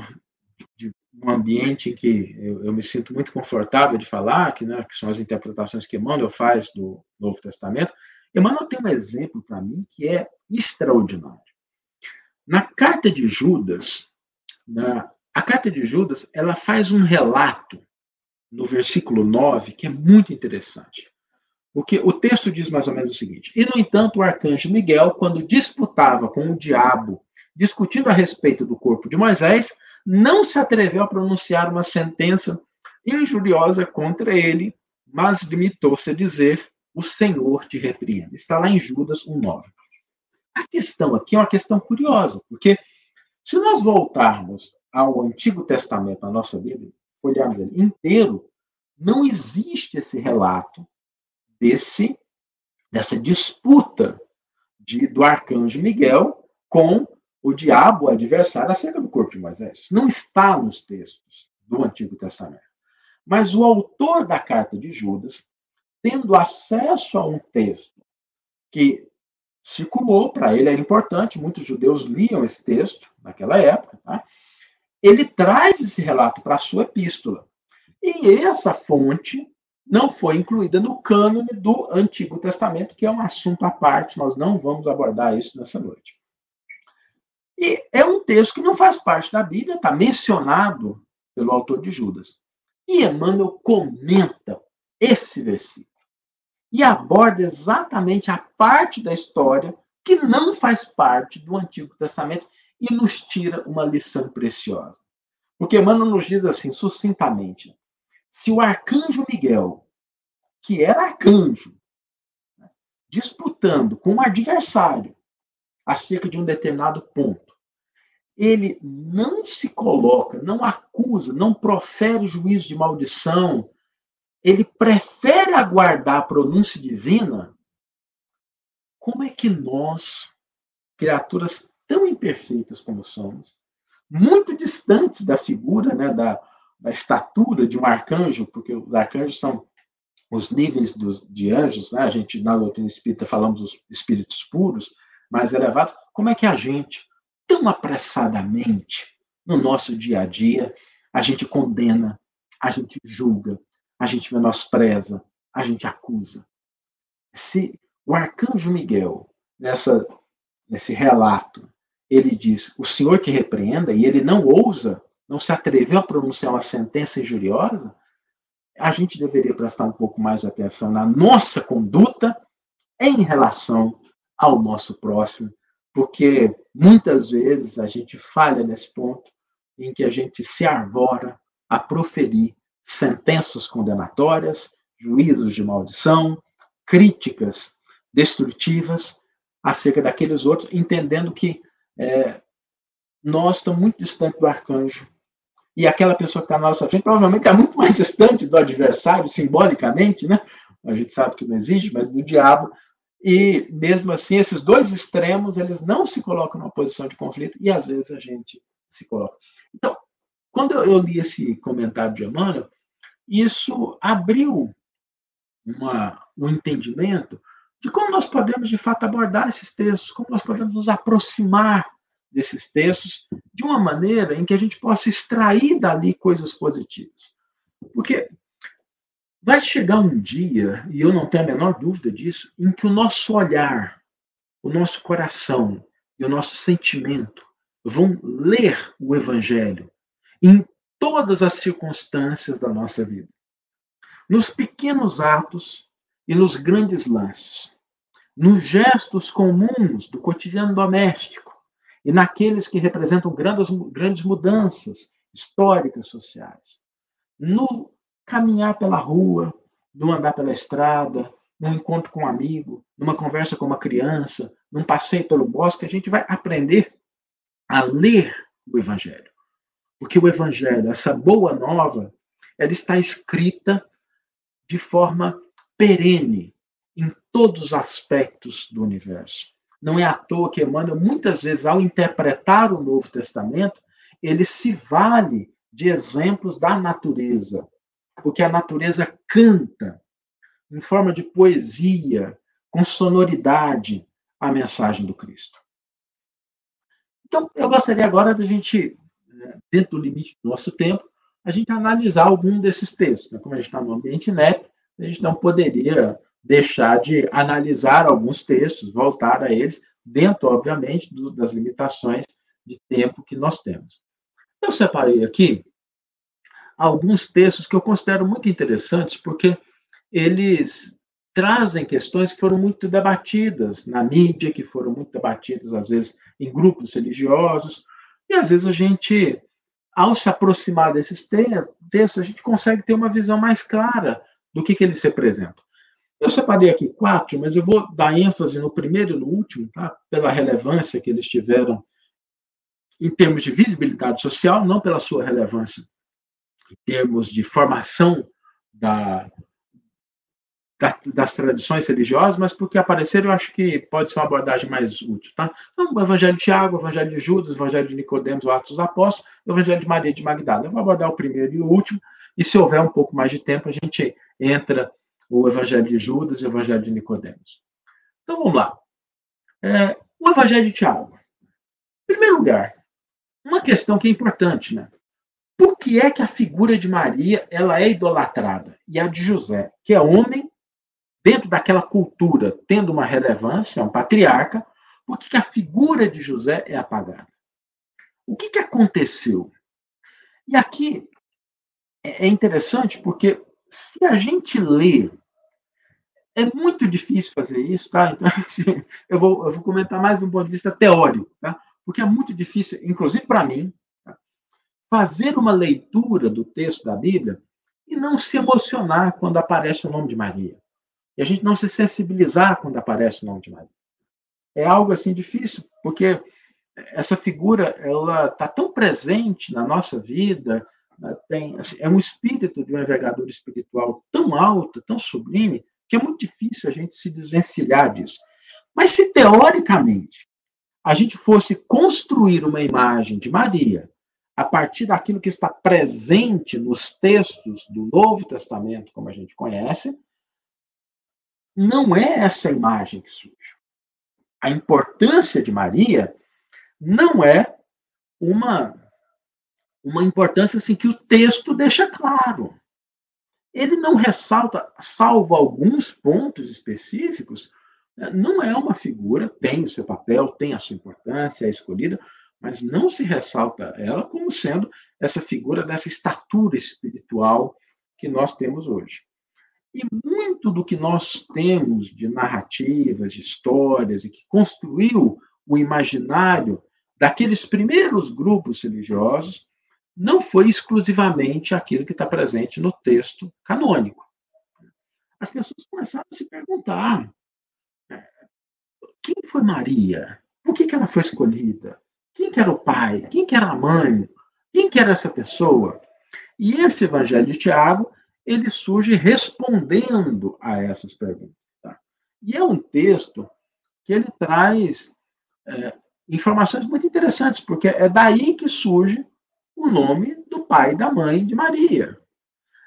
de um ambiente em que eu, eu, me sinto muito confortável de falar, que, né, que são as interpretações que Emmanuel faz do Novo Testamento, Emmanuel tem um exemplo para mim que é extraordinário. Na carta de Judas, na, a carta de Judas, ela faz um relato no versículo 9 que é muito interessante. Porque o texto diz mais ou menos o seguinte: E, no entanto, o arcanjo Miguel, quando disputava com o diabo, discutindo a respeito do corpo de Moisés, não se atreveu a pronunciar uma sentença injuriosa contra ele, mas limitou-se a dizer: O Senhor te repreende. Está lá em Judas 1,9. A questão aqui é uma questão curiosa, porque se nós voltarmos ao Antigo Testamento, a nossa Bíblia, olharmos ele inteiro, não existe esse relato desse dessa disputa de, do arcanjo Miguel com o diabo, o adversário, acerca do corpo de Moisés. Não está nos textos do Antigo Testamento. Mas o autor da carta de Judas, tendo acesso a um texto que circulou para ele, era importante, muitos judeus liam esse texto naquela época, tá? ele traz esse relato para a sua epístola. E essa fonte não foi incluída no cânone do Antigo Testamento, que é um assunto à parte, nós não vamos abordar isso nessa noite. E é um texto que não faz parte da Bíblia, está mencionado pelo autor de Judas. E Emmanuel comenta esse versículo e aborda exatamente a parte da história que não faz parte do Antigo Testamento e nos tira uma lição preciosa. Porque Emmanuel nos diz assim, sucintamente: se o arcanjo Miguel, que era arcanjo, né, disputando com um adversário acerca de um determinado ponto, ele não se coloca, não acusa, não profere juízo de maldição, ele prefere aguardar a pronúncia divina, como é que nós, criaturas tão imperfeitas como somos, muito distantes da figura, né, da, da estatura de um arcanjo, porque os arcanjos são os níveis dos, de anjos, né? a gente na doutrina espírita falamos dos espíritos puros, mais elevados, como é que a gente, tão apressadamente, no nosso dia a dia, a gente condena, a gente julga, a gente menospreza, a gente acusa. Se o arcanjo Miguel, nessa, nesse relato, ele diz: O Senhor te repreenda, e ele não ousa não se atreveu a pronunciar uma sentença injuriosa, a gente deveria prestar um pouco mais de atenção na nossa conduta em relação ao nosso próximo, porque muitas vezes a gente falha nesse ponto em que a gente se arvora a proferir sentenças condenatórias, juízos de maldição, críticas destrutivas acerca daqueles outros, entendendo que é, nós estamos muito distantes do arcanjo e aquela pessoa que está na nossa frente provavelmente está muito mais (laughs) distante do adversário, simbolicamente, né? A gente sabe que não existe, mas do diabo. E mesmo assim, esses dois extremos, eles não se colocam numa posição de conflito e às vezes a gente se coloca. Então, quando eu li esse comentário de Emmanuel, isso abriu uma, um entendimento de como nós podemos, de fato, abordar esses textos, como nós podemos nos aproximar desses textos de uma maneira em que a gente possa extrair dali coisas positivas. Porque vai chegar um dia, e eu não tenho a menor dúvida disso, em que o nosso olhar, o nosso coração e o nosso sentimento vão ler o Evangelho todas as circunstâncias da nossa vida. Nos pequenos atos e nos grandes lances. Nos gestos comuns do cotidiano doméstico e naqueles que representam grandes, grandes mudanças históricas sociais. no caminhar pela rua, no andar pela estrada, num encontro com um amigo, numa conversa com uma criança, num passeio pelo bosque, a gente vai aprender a ler o Evangelho. Porque o Evangelho, essa boa nova, ela está escrita de forma perene em todos os aspectos do universo. Não é à toa que Emmanuel, muitas vezes, ao interpretar o Novo Testamento, ele se vale de exemplos da natureza, porque a natureza canta em forma de poesia, com sonoridade, a mensagem do Cristo. Então, eu gostaria agora da gente, dentro do limite do nosso tempo, a gente analisar algum desses textos. Né? Como a gente está no ambiente NEP, a gente não poderia deixar de analisar alguns textos, voltar a eles, dentro, obviamente, do, das limitações de tempo que nós temos. Eu separei aqui alguns textos que eu considero muito interessantes, porque eles trazem questões que foram muito debatidas na mídia, que foram muito debatidas, às vezes, em grupos religiosos, e às vezes a gente, ao se aproximar desses textos, a gente consegue ter uma visão mais clara do que, que eles representam. Eu separei aqui quatro, mas eu vou dar ênfase no primeiro e no último, tá? pela relevância que eles tiveram em termos de visibilidade social, não pela sua relevância em termos de formação da, das tradições religiosas, mas porque apareceram, eu acho que pode ser uma abordagem mais útil, tá? Então, o Evangelho de Tiago, o Evangelho de Judas, o Evangelho de Nicodemos, o Atos dos Apóstolos, o Evangelho de Maria de Magdala. Eu vou abordar o primeiro e o último, e se houver um pouco mais de tempo, a gente entra o Evangelho de Judas e o Evangelho de Nicodemos. Então, vamos lá. É, o Evangelho de Tiago. Em primeiro lugar, uma questão que é importante, né? Por que é que a figura de Maria ela é idolatrada? E a de José, que é homem dentro daquela cultura, tendo uma relevância, é um patriarca, por que, a figura de José é apagada? O que, que aconteceu? E aqui é, é interessante porque se a gente lê, é muito difícil fazer isso, tá? Então, (laughs) assim, eu, vou, eu vou comentar mais um ponto de vista teórico, tá? Porque é muito difícil, inclusive para mim, tá? fazer uma leitura do texto da Bíblia e não se emocionar quando aparece o nome de Maria e a gente não se sensibilizar quando aparece o nome de Maria. É algo assim difícil, porque essa figura ela está tão presente na nossa vida, né, tem, assim, é um espírito de uma envergadura espiritual tão alta, tão sublime, que é muito difícil a gente se desvencilhar disso. Mas se teoricamente a gente fosse construir uma imagem de Maria a partir daquilo que está presente nos textos do Novo Testamento, como a gente conhece, não é essa imagem que surge. A importância de Maria não é uma uma importância assim que o texto deixa claro. Ele não ressalta, salvo alguns pontos específicos, não é uma figura, tem o seu papel, tem a sua importância, é escolhida, mas não se ressalta ela como sendo essa figura dessa estatura espiritual que nós temos hoje. E muito do que nós temos de narrativas, de histórias, e que construiu o imaginário daqueles primeiros grupos religiosos, não foi exclusivamente aquilo que está presente no texto canônico. As pessoas começaram a se perguntar: quem foi Maria? Por que, que ela foi escolhida? Quem que era o pai? Quem que era a mãe? Quem que era essa pessoa? E esse evangelho de Tiago ele surge respondendo a essas perguntas. Tá? E é um texto que ele traz é, informações muito interessantes, porque é daí que surge o nome do pai e da mãe de Maria.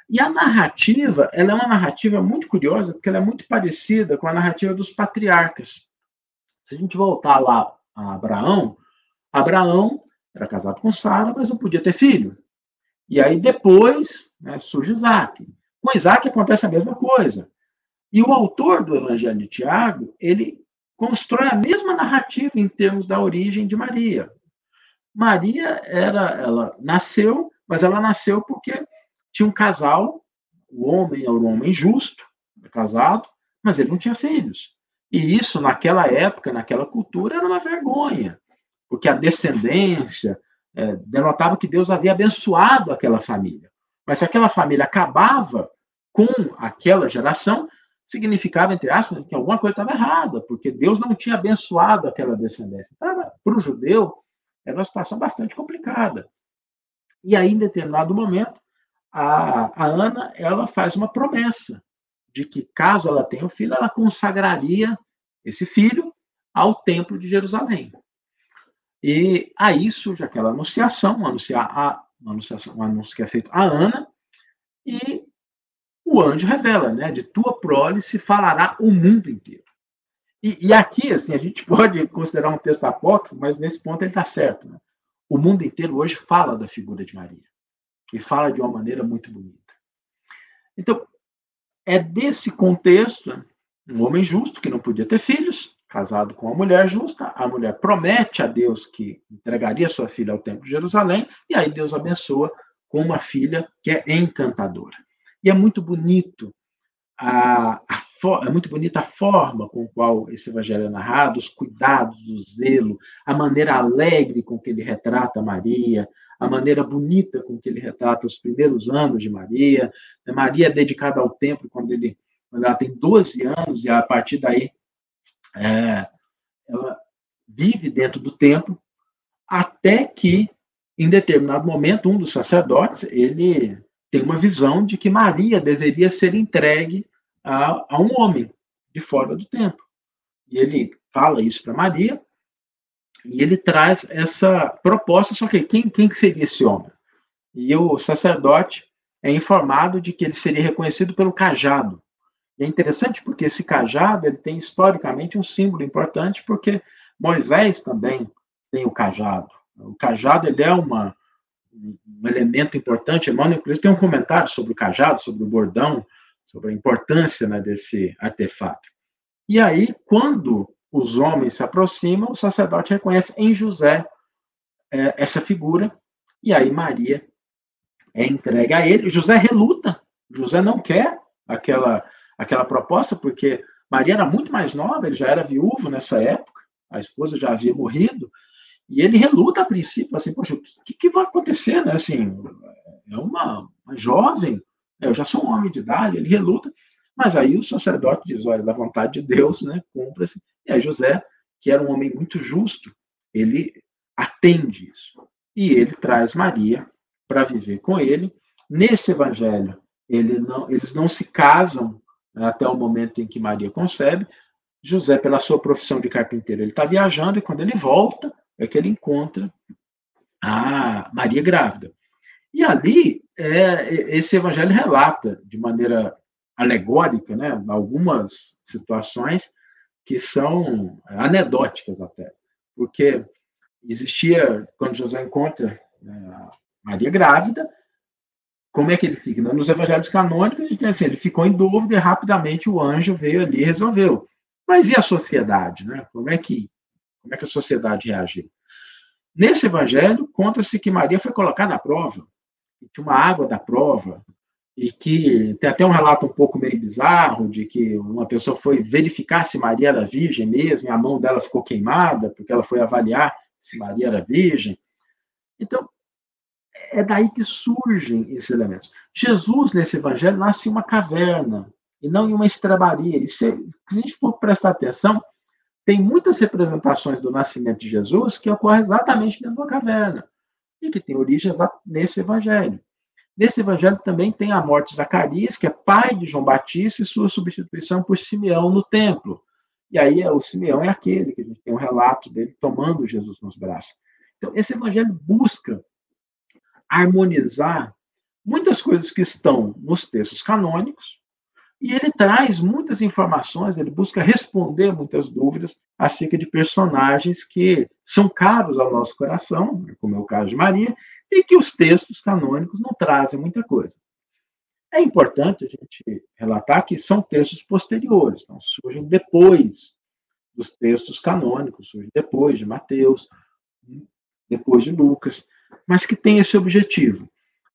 E a narrativa, ela é uma narrativa muito curiosa, porque ela é muito parecida com a narrativa dos patriarcas. Se a gente voltar lá a Abraão, Abraão era casado com Sara, mas não podia ter filho. E aí depois né, surge Isaac. Com Isaac acontece a mesma coisa. E o autor do Evangelho de Tiago, ele constrói a mesma narrativa em termos da origem de Maria. Maria era, ela nasceu, mas ela nasceu porque tinha um casal, o homem era um homem justo, casado, mas ele não tinha filhos. E isso, naquela época, naquela cultura, era uma vergonha, porque a descendência, é, denotava que Deus havia abençoado aquela família. Mas se aquela família acabava com aquela geração, significava, entre aspas, que alguma coisa estava errada, porque Deus não tinha abençoado aquela descendência. Para o judeu, era uma situação bastante complicada. E aí, em determinado momento, a, a Ana ela faz uma promessa de que, caso ela tenha um filho, ela consagraria esse filho ao templo de Jerusalém. E aí surge aquela anunciação, uma, anuncia, a, uma anunciação, um anúncio que é feito a Ana, e o anjo revela, né? De tua prole se falará o mundo inteiro. E, e, aqui, assim, a gente (laughs) pode considerar um texto apócrifo, mas nesse ponto ele está certo. Né? O mundo inteiro hoje fala da figura de Maria. E fala de uma maneira muito bonita. Então, é desse contexto, um homem justo, que não podia ter filhos, casado com uma mulher justa, a mulher promete a Deus que entregaria sua filha ao templo de Jerusalém, e aí Deus abençoa com uma filha que é encantadora. E é muito bonito a, a é muito bonita a forma com qual esse evangelho é narrado, os cuidados, o zelo, a maneira alegre com que ele retrata Maria, a maneira bonita com que ele retrata os primeiros anos de Maria. Maria é dedicada ao templo quando, ele, quando ela tem 12 anos, e a partir daí é, ela vive dentro do templo, até que, em determinado momento, um dos sacerdotes, ele tem uma visão de que Maria deveria ser entregue a, a um homem de fora do templo. E ele fala isso para Maria, e ele traz essa proposta, só que quem, quem seria esse homem? E o sacerdote é informado de que ele seria reconhecido pelo cajado. É interessante porque esse cajado ele tem historicamente um símbolo importante, porque Moisés também tem o cajado. O cajado ele é uma, um elemento importante. Emmanuel, inclusive, tem um comentário sobre o cajado, sobre o bordão, sobre a importância né, desse artefato. E aí, quando os homens se aproximam, o sacerdote reconhece em José é, essa figura, e aí Maria é entregue a ele. José reluta, José não quer aquela, aquela proposta, porque Maria era muito mais nova, ele já era viúvo nessa época, a esposa já havia morrido, e ele reluta a princípio, assim, poxa, o que, que vai acontecer, né? Assim, é uma, uma jovem, eu já sou um homem de idade, ele reluta, mas aí o sacerdote diz, olha, da vontade de Deus, né, cumpra-se. E aí José, que era um homem muito justo, ele atende isso. E ele traz Maria para viver com ele. Nesse evangelho, ele não, eles não se casam né, até o momento em que Maria concebe. José, pela sua profissão de carpinteiro, ele está viajando e quando ele volta, é que ele encontra a Maria grávida. E ali, é, esse evangelho relata de maneira alegórica, né, algumas situações que são anedóticas até, porque existia, quando José encontra né, Maria grávida, como é que ele fica? Nos evangelhos canônicos, assim, ele ficou em dúvida e rapidamente o anjo veio ali e resolveu. Mas e a sociedade? Né? Como, é que, como é que a sociedade reagiu? Nesse evangelho, conta-se que Maria foi colocada à prova tinha uma água da prova, e que tem até um relato um pouco meio bizarro de que uma pessoa foi verificar se Maria era virgem mesmo, e a mão dela ficou queimada, porque ela foi avaliar se Maria era virgem. Então, é daí que surgem esses elementos. Jesus, nesse evangelho, nasce em uma caverna, e não em uma estrebaria. E se, se a gente for prestar atenção, tem muitas representações do nascimento de Jesus que ocorrem exatamente dentro de uma caverna e que tem origem nesse evangelho. Nesse evangelho também tem a morte de Zacarias, que é pai de João Batista, e sua substituição por Simeão no templo. E aí o Simeão é aquele que a gente tem um relato dele tomando Jesus nos braços. Então, esse evangelho busca harmonizar muitas coisas que estão nos textos canônicos e ele traz muitas informações, ele busca responder muitas dúvidas acerca de personagens que são caros ao nosso coração, como é o caso de Maria, e que os textos canônicos não trazem muita coisa. É importante a gente relatar que são textos posteriores, então surgem depois dos textos canônicos, surgem depois de Mateus, depois de Lucas, mas que tem esse objetivo.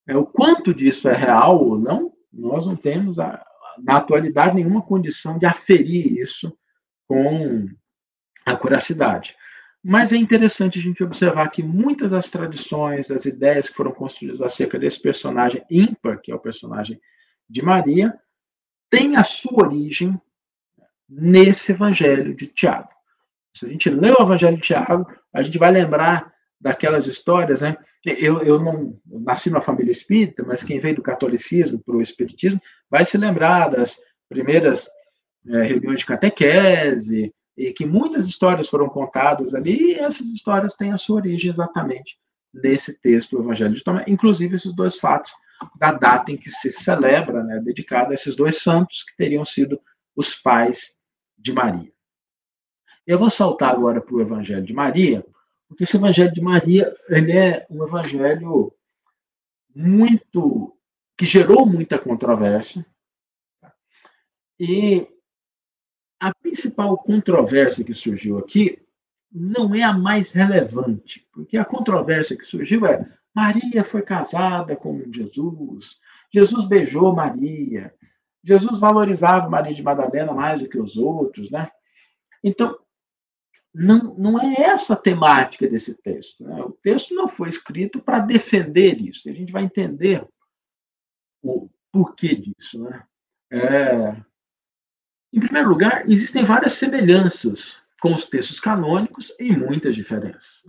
É, o quanto disso é real ou não, nós não temos a, na atualidade, nenhuma condição de aferir isso com a curacidade. Mas é interessante a gente observar que muitas das tradições, das ideias que foram construídas acerca desse personagem ímpar, que é o personagem de Maria, têm a sua origem nesse evangelho de Tiago. Se a gente lê o evangelho de Tiago, a gente vai lembrar daquelas histórias, né? Eu, eu não eu nasci numa família espírita, mas quem veio do catolicismo para o espiritismo vai se lembrar das primeiras é, reuniões de catequese, e que muitas histórias foram contadas ali, e essas histórias têm a sua origem exatamente nesse texto, o Evangelho de Tomé, inclusive esses dois fatos da data em que se celebra, né, dedicada a esses dois santos que teriam sido os pais de Maria. Eu vou saltar agora para o Evangelho de Maria, porque esse Evangelho de Maria ele é um evangelho muito que gerou muita controvérsia e a principal controvérsia que surgiu aqui não é a mais relevante, porque a controvérsia que surgiu é Maria foi casada com Jesus, Jesus beijou Maria, Jesus valorizava Maria de Madalena mais do que os outros, né? Então, não, não é essa a temática desse texto. Né? O texto não foi escrito para defender isso. A gente vai entender o porquê disso. Né? É, em primeiro lugar, existem várias semelhanças com os textos canônicos e muitas diferenças.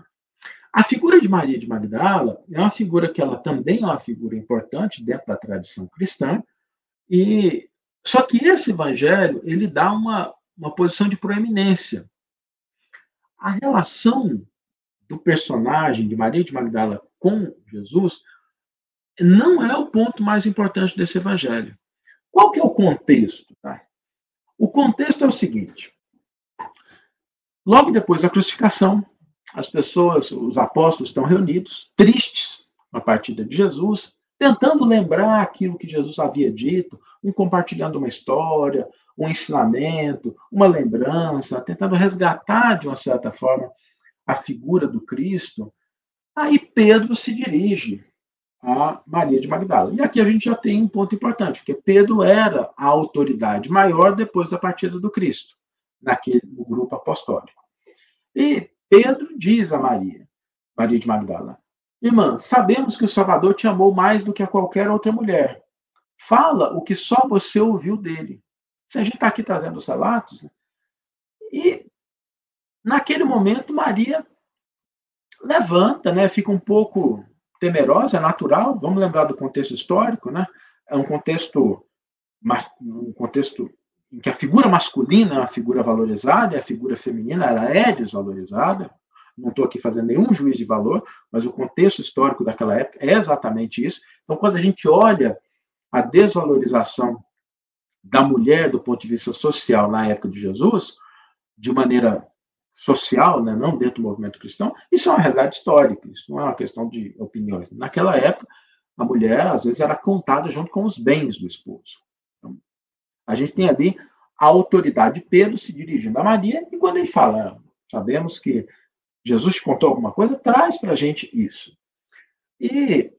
A figura de Maria de Magdala é uma figura que ela também é uma figura importante dentro da tradição cristã, e só que esse evangelho ele dá uma, uma posição de proeminência. A relação do personagem de Maria de Magdala com Jesus não é o ponto mais importante desse evangelho. Qual que é o contexto? Tá? O contexto é o seguinte: logo depois da crucificação, as pessoas, os apóstolos estão reunidos, tristes com a partida de Jesus, tentando lembrar aquilo que Jesus havia dito, um compartilhando uma história, um ensinamento, uma lembrança, tentando resgatar de uma certa forma a figura do Cristo. Aí Pedro se dirige a Maria de Magdala. E aqui a gente já tem um ponto importante, porque Pedro era a autoridade maior depois da partida do Cristo, naquele no grupo apostólico. E Pedro diz a Maria, Maria de Magdala, Irmã, sabemos que o Salvador te amou mais do que a qualquer outra mulher. Fala o que só você ouviu dele. Se a gente está aqui trazendo os relatos, né? e naquele momento Maria levanta, né, fica um pouco temerosa, é natural, vamos lembrar do contexto histórico, né? É um contexto, um contexto em que a figura masculina é uma figura valorizada e a figura feminina ela é desvalorizada. Não estou aqui fazendo nenhum juízo de valor, mas o contexto histórico daquela época é exatamente isso. Então, quando a gente olha a desvalorização da mulher do ponto de vista social na época de Jesus, de maneira social, né, não dentro do movimento cristão, isso é uma realidade histórica, isso não é uma questão de opiniões. Naquela época, a mulher, às vezes, era contada junto com os bens do esposo. Então, a gente tem ali a autoridade de Pedro se dirigindo a Maria, e quando ele fala, sabemos que Jesus te contou alguma coisa, traz para a gente isso. E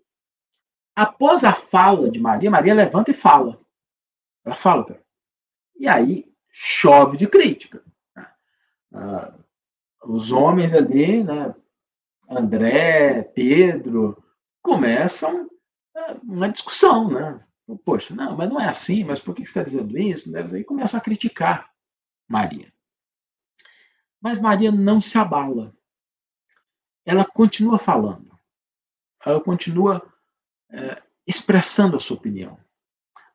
após a fala de Maria, Maria levanta e fala. Ela fala, e aí chove de crítica. Ah, os homens ali, né, André, Pedro, começam é, uma discussão, né? Poxa, não, mas não é assim, mas por que você está dizendo isso? Aí começam a criticar Maria. Mas Maria não se abala. Ela continua falando. Ela continua é, expressando a sua opinião,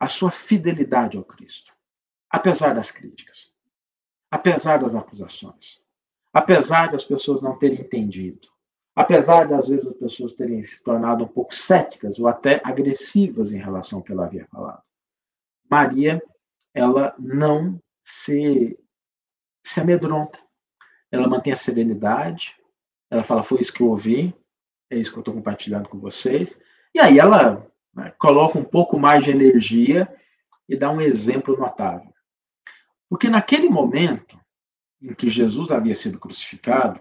a sua fidelidade ao Cristo, apesar das críticas, apesar das acusações apesar das pessoas não terem entendido, apesar das vezes as pessoas terem se tornado um pouco céticas ou até agressivas em relação ao que ela havia falado. Maria, ela não se, se amedronta, ela mantém a serenidade, ela fala, foi isso que eu ouvi, é isso que eu estou compartilhando com vocês, e aí ela né, coloca um pouco mais de energia e dá um exemplo notável. Porque naquele momento, em que Jesus havia sido crucificado,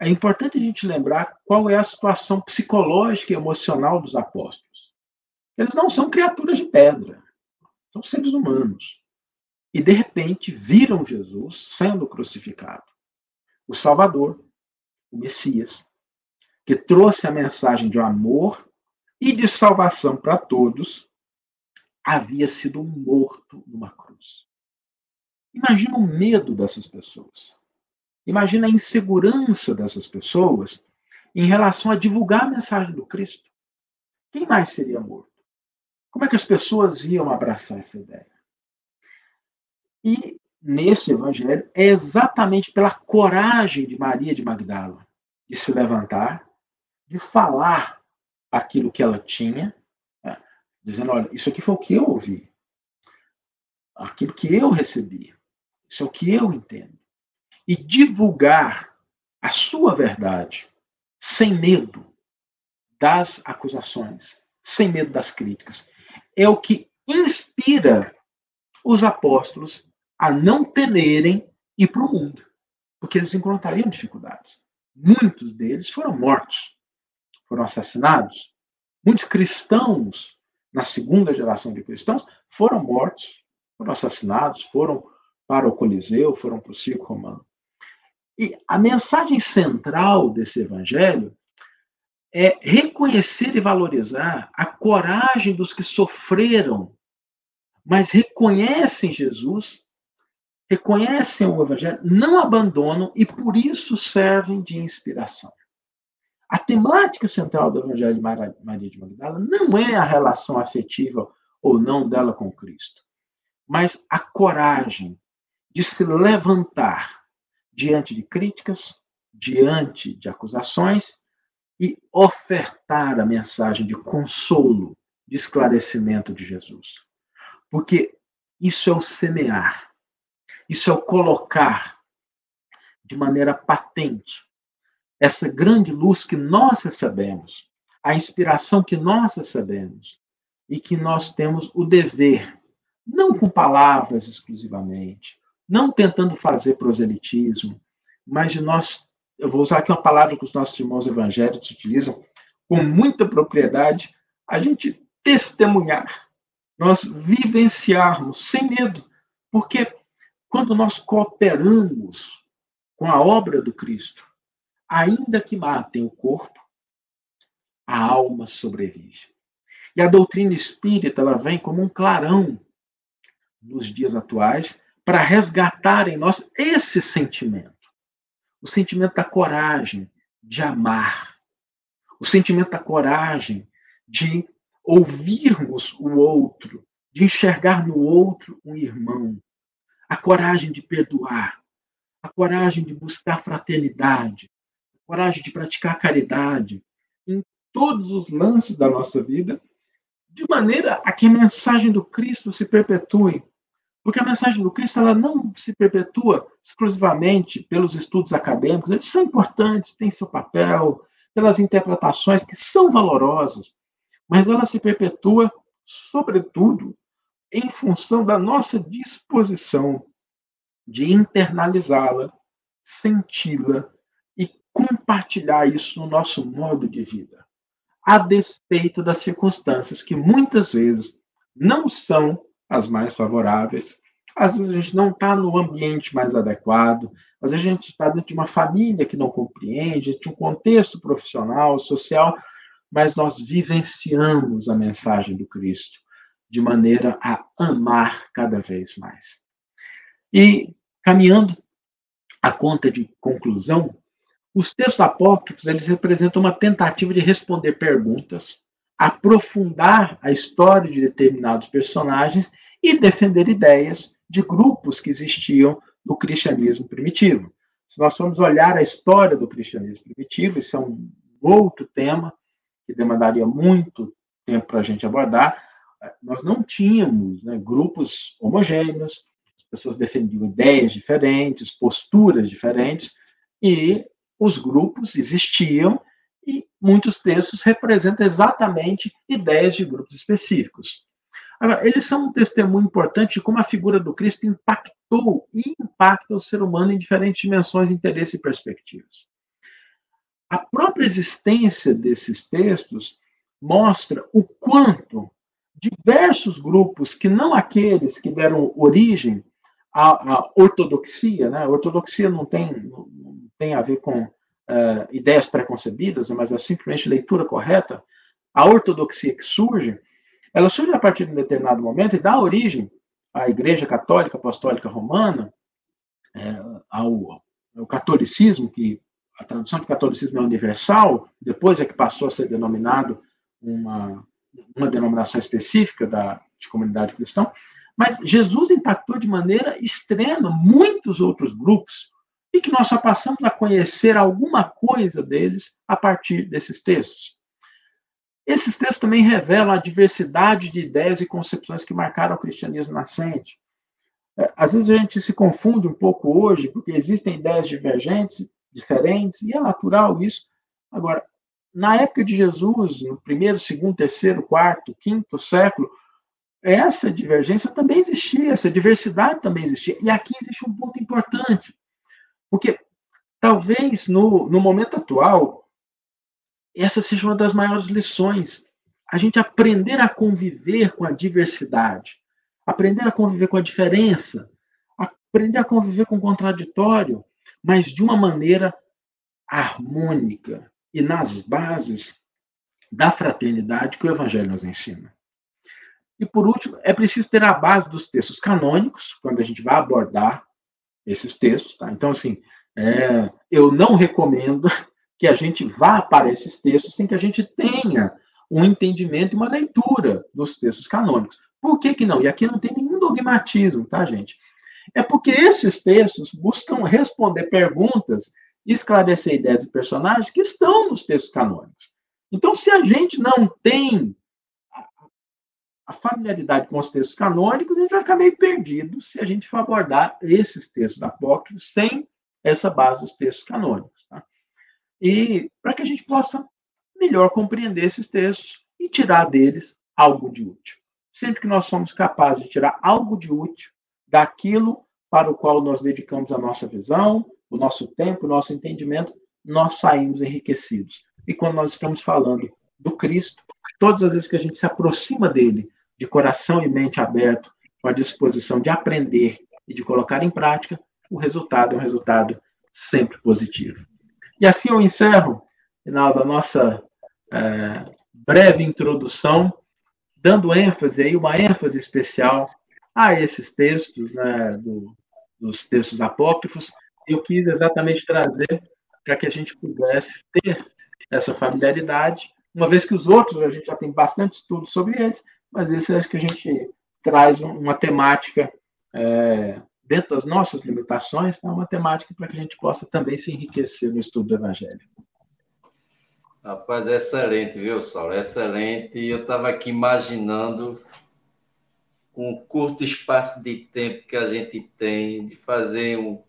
é importante a gente lembrar qual é a situação psicológica e emocional dos apóstolos. Eles não são criaturas de pedra, são seres humanos. E de repente viram Jesus sendo crucificado, o Salvador, o Messias, que trouxe a mensagem de amor e de salvação para todos, havia sido morto numa cruz. Imagina o medo dessas pessoas. Imagina a insegurança dessas pessoas em relação a divulgar a mensagem do Cristo. Quem mais seria morto? Como é que as pessoas iam abraçar essa ideia? E nesse evangelho é exatamente pela coragem de Maria de Magdala de se levantar, de falar aquilo que ela tinha, né? dizendo: olha, isso aqui foi o que eu ouvi, aquilo que eu recebi, isso é o que eu entendo. E divulgar a sua verdade sem medo das acusações, sem medo das críticas, é o que inspira os apóstolos a não temerem ir para o mundo, porque eles encontrariam dificuldades. Muitos deles foram mortos, foram assassinados. Muitos cristãos, na segunda geração de cristãos, foram mortos, foram assassinados, foram para o Coliseu, foram para o circo romano. E a mensagem central desse evangelho é reconhecer e valorizar a coragem dos que sofreram, mas reconhecem Jesus reconhecem o Evangelho, não abandonam e por isso servem de inspiração. A temática central do Evangelho de Maria de Magdala não é a relação afetiva ou não dela com Cristo, mas a coragem de se levantar diante de críticas, diante de acusações e ofertar a mensagem de consolo, de esclarecimento de Jesus. Porque isso é o semear isso é o colocar de maneira patente essa grande luz que nós recebemos, a inspiração que nós recebemos e que nós temos o dever, não com palavras exclusivamente, não tentando fazer proselitismo, mas de nós, eu vou usar aqui uma palavra que os nossos irmãos evangélicos utilizam com muita propriedade, a gente testemunhar, nós vivenciarmos sem medo, porque quando nós cooperamos com a obra do Cristo, ainda que matem o corpo, a alma sobrevive. E a doutrina espírita ela vem como um clarão nos dias atuais para resgatar em nós esse sentimento. O sentimento da coragem de amar. O sentimento da coragem de ouvirmos o outro, de enxergar no outro um irmão, a coragem de perdoar, a coragem de buscar fraternidade, coragem de praticar caridade em todos os lances da nossa vida, de maneira a que a mensagem do Cristo se perpetue. Porque a mensagem do Cristo ela não se perpetua exclusivamente pelos estudos acadêmicos, eles são importantes, têm seu papel, pelas interpretações que são valorosas, mas ela se perpetua, sobretudo, em função da nossa disposição de internalizá-la, senti-la compartilhar isso no nosso modo de vida, a despeito das circunstâncias que muitas vezes não são as mais favoráveis. Às vezes a gente não está no ambiente mais adequado, às vezes a gente está dentro de uma família que não compreende, de um contexto profissional, social, mas nós vivenciamos a mensagem do Cristo de maneira a amar cada vez mais. E, caminhando a conta de conclusão, os textos apócrifos eles representam uma tentativa de responder perguntas, aprofundar a história de determinados personagens e defender ideias de grupos que existiam no cristianismo primitivo. Se nós formos olhar a história do cristianismo primitivo, isso é um outro tema que demandaria muito tempo para a gente abordar, nós não tínhamos né, grupos homogêneos, as pessoas defendiam ideias diferentes, posturas diferentes, e os grupos existiam e muitos textos representam exatamente ideias de grupos específicos. Agora, eles são um testemunho importante de como a figura do Cristo impactou e impacta o ser humano em diferentes dimensões, interesses e perspectivas. A própria existência desses textos mostra o quanto diversos grupos que não aqueles que deram origem à, à ortodoxia, né? A ortodoxia não tem, tem a ver com uh, ideias preconcebidas, mas é simplesmente leitura correta, a ortodoxia que surge, ela surge a partir de um determinado momento e dá origem à Igreja Católica Apostólica Romana, é, ao, ao catolicismo, que a tradução do catolicismo é universal, depois é que passou a ser denominado uma, uma denominação específica da, de comunidade cristã, mas Jesus impactou de maneira extrema muitos outros grupos e que nós só passamos a conhecer alguma coisa deles a partir desses textos. Esses textos também revelam a diversidade de ideias e concepções que marcaram o cristianismo nascente. É, às vezes a gente se confunde um pouco hoje, porque existem ideias divergentes, diferentes, e é natural isso. Agora, na época de Jesus, no primeiro, segundo, terceiro, quarto, quinto século, essa divergência também existia, essa diversidade também existia. E aqui existe um ponto importante, porque talvez no, no momento atual, essa seja uma das maiores lições. A gente aprender a conviver com a diversidade, aprender a conviver com a diferença, aprender a conviver com o contraditório, mas de uma maneira harmônica e nas bases da fraternidade que o Evangelho nos ensina. E por último, é preciso ter a base dos textos canônicos, quando a gente vai abordar esses textos. Tá? Então, assim, é, eu não recomendo que a gente vá para esses textos sem que a gente tenha um entendimento e uma leitura dos textos canônicos. Por que, que não? E aqui não tem nenhum dogmatismo, tá, gente? É porque esses textos buscam responder perguntas e esclarecer ideias e personagens que estão nos textos canônicos. Então, se a gente não tem a familiaridade com os textos canônicos, a gente vai ficar meio perdido se a gente for abordar esses textos apócrifos sem essa base dos textos canônicos. Tá? E para que a gente possa melhor compreender esses textos e tirar deles algo de útil. Sempre que nós somos capazes de tirar algo de útil daquilo para o qual nós dedicamos a nossa visão, o nosso tempo, o nosso entendimento, nós saímos enriquecidos. E quando nós estamos falando do Cristo, todas as vezes que a gente se aproxima dele, de coração e mente aberto, com a disposição de aprender e de colocar em prática, o resultado é um resultado sempre positivo. E assim eu encerro, final da nossa é, breve introdução, dando ênfase aí, uma ênfase especial a esses textos, né, do, dos textos apócrifos. Eu quis exatamente trazer para que a gente pudesse ter essa familiaridade, uma vez que os outros a gente já tem bastante estudo sobre eles, mas esse acho que a gente traz uma temática é, dentro das nossas limitações, é uma temática para que a gente possa também se enriquecer no estudo do Evangelho. Rapaz, é excelente, viu, Saulo? É excelente. Eu estava aqui imaginando, com o curto espaço de tempo que a gente tem, de fazer um,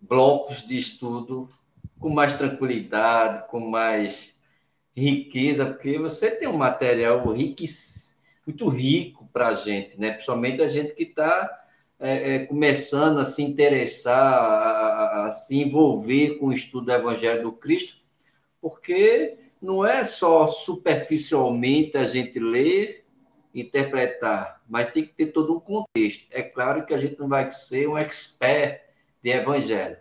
blocos de estudo com mais tranquilidade, com mais riqueza, porque você tem um material rico, muito rico para a gente, né? principalmente a gente que está é, é, começando a se interessar, a, a, se envolver com o estudo do Evangelho do Cristo, porque não é só superficialmente a gente ler, interpretar, mas tem que ter todo um contexto. É claro que a gente não vai ser um expert de Evangelho,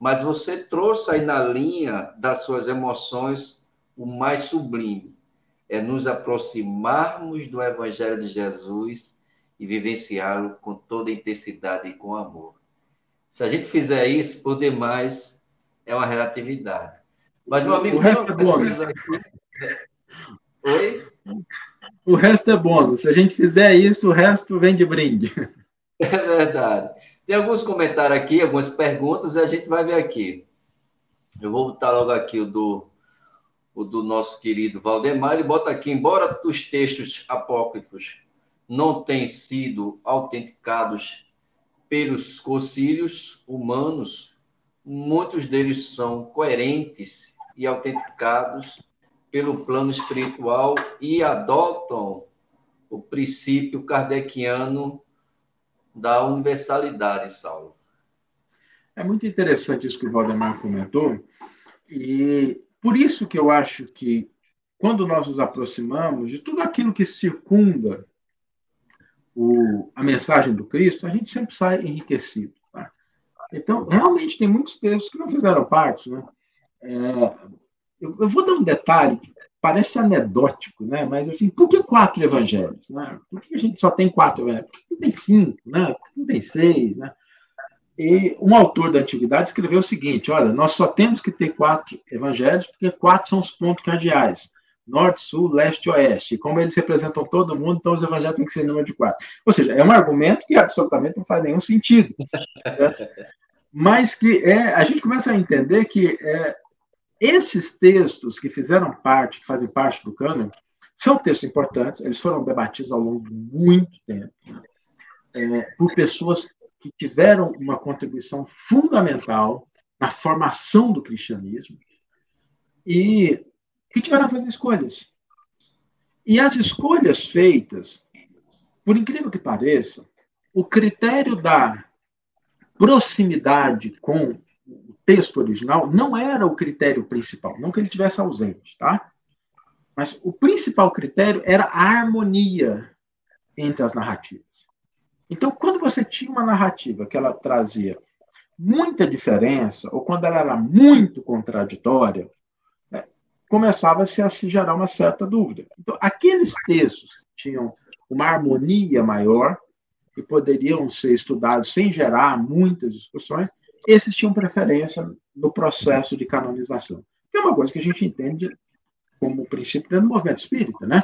mas você trouxe aí na linha das suas emoções o mais sublime, é nos aproximarmos do Evangelho de Jesus e vivenciá-lo com toda intensidade e com amor. Se a gente fizer isso, por demais, é uma relatividade. Mas, meu amigo, o resto é bônus. Oi? O resto é bônus. Se a gente fizer isso, o resto vem de brinde. É verdade. Tem alguns comentários aqui, algumas perguntas, e a gente vai ver aqui. Eu vou botar logo aqui o do, o do nosso querido Valdemar. Ele bota aqui, embora os textos apócrifos não têm sido autenticados pelos concílios humanos, muitos deles são coerentes e autenticados pelo plano espiritual e adotam o princípio kardeciano da universalidade, Saulo. É muito interessante isso que o Valdemar comentou, e por isso que eu acho que quando nós nos aproximamos de tudo aquilo que circunda o, a mensagem do Cristo, a gente sempre sai enriquecido. Tá? Então, realmente, tem muitos textos que não fizeram parte, né? é, eu, eu, vou dar um detalhe que parece anedótico, né? Mas assim, por que quatro evangelhos? Né? Por que a gente só tem quatro evangelhos? Por que não tem cinco? Né? Por que não tem seis? Né? E um autor da antiguidade escreveu o seguinte: olha, nós só temos que ter quatro evangelhos porque quatro são os pontos cardeais norte, sul, leste e oeste. E como eles representam todo mundo, então os evangelhos têm que ser número de quatro. Ou seja, é um argumento que absolutamente não faz nenhum sentido. Mas que é, a gente começa a entender que é, esses textos que fizeram parte, que fazem parte do cânone, são textos importantes, eles foram debatidos ao longo de muito tempo, é, por pessoas que tiveram uma contribuição fundamental na formação do cristianismo. E que tiveram a fazer escolhas. E as escolhas feitas, por incrível que pareça, o critério da proximidade com o texto original não era o critério principal, não que ele tivesse ausente, tá? Mas o principal critério era a harmonia entre as narrativas. Então, quando você tinha uma narrativa que ela trazia muita diferença, ou quando ela era muito contraditória, começava-se a se gerar uma certa dúvida. Então, aqueles textos que tinham uma harmonia maior, que poderiam ser estudados sem gerar muitas discussões, esses tinham preferência no processo de canonização. Que é uma coisa que a gente entende como princípio do movimento espírita, né?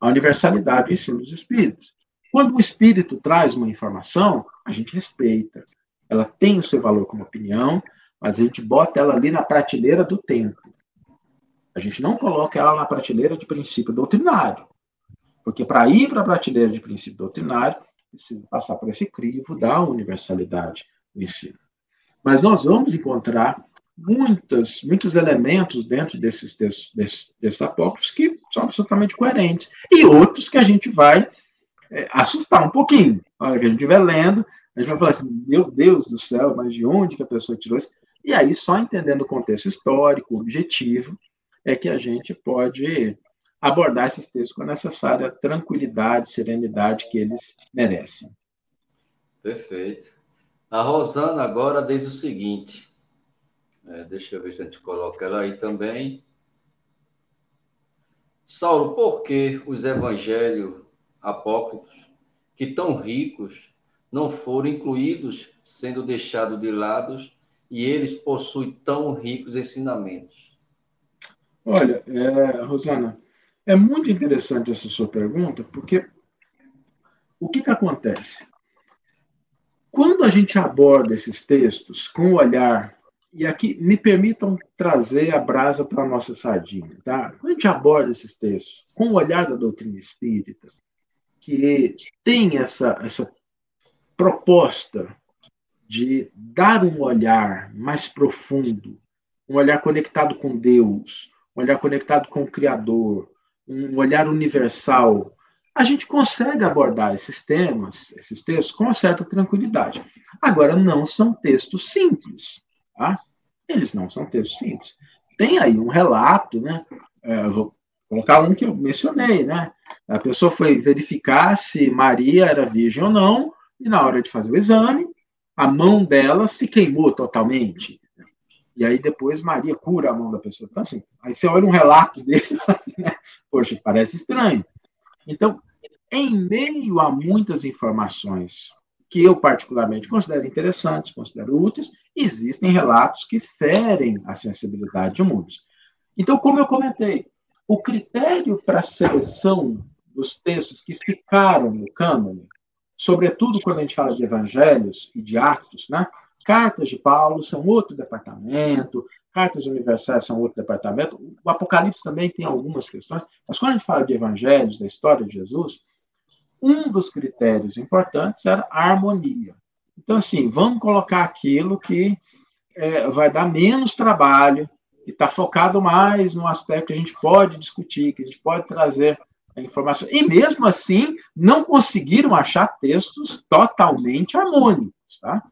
A universalidade do ensino dos espíritos. Quando o espírito traz uma informação, a gente respeita. Ela tem o seu valor como opinião, mas a gente bota ela ali na prateleira do tempo. A gente não coloca ela na prateleira de princípio doutrinário. Porque para ir para a prateleira de princípio doutrinário, precisa passar por esse crivo da universalidade do ensino. Mas nós vamos encontrar muitas, muitos elementos dentro desses desses, desses apócrifos que são absolutamente coerentes. E outros que a gente vai é, assustar um pouquinho. Na hora que a gente estiver lendo, a gente vai falar assim, meu Deus do céu, mas de onde que a pessoa tirou isso? E aí, só entendendo o contexto histórico, objetivo, é que a gente pode abordar esses textos com a necessária tranquilidade, serenidade que eles merecem. Perfeito. A Rosana agora diz o seguinte, é, deixa eu ver se a gente coloca ela aí também. Saulo, por que os evangelhos apócrifos, que tão ricos, não foram incluídos, sendo deixados de lado, e eles possuem tão ricos ensinamentos? Olha, é, Rosana, é muito interessante essa sua pergunta, porque o que, que acontece? Quando a gente aborda esses textos com o olhar, e aqui me permitam trazer a brasa para a nossa sardinha, tá? Quando a gente aborda esses textos com o olhar da doutrina espírita, que tem essa, essa proposta de dar um olhar mais profundo, um olhar conectado com Deus, um olhar conectado com o Criador, um olhar universal, a gente consegue abordar esses temas, esses textos, com uma certa tranquilidade. Agora, não são textos simples, tá? Eles não são textos simples. Tem aí um relato, né? É, eu vou colocar um que eu mencionei, né? A pessoa foi verificar se Maria era virgem ou não, e na hora de fazer o exame, a mão dela se queimou totalmente. E aí depois Maria cura a mão da pessoa. Então, assim, aí você olha um relato (laughs) desse, assim, né? poxa, parece estranho. Então, em meio a muitas informações que eu particularmente considero interessantes, considero úteis, existem relatos que ferem a sensibilidade de muitos. Então, como eu comentei, o critério para a seleção dos textos que ficaram no cânone, sobretudo quando a gente fala de evangelhos e de atos, né? Cartas de Paulo são outro departamento, cartas universais são outro departamento. O Apocalipse também tem algumas questões, mas quando a gente fala de evangelhos, da história de Jesus, um dos critérios importantes era a harmonia. Então, assim, vamos colocar aquilo que é, vai dar menos trabalho e está focado mais no aspecto que a gente pode discutir, que a gente pode trazer a informação. E mesmo assim, não conseguiram achar textos totalmente harmônicos, tá?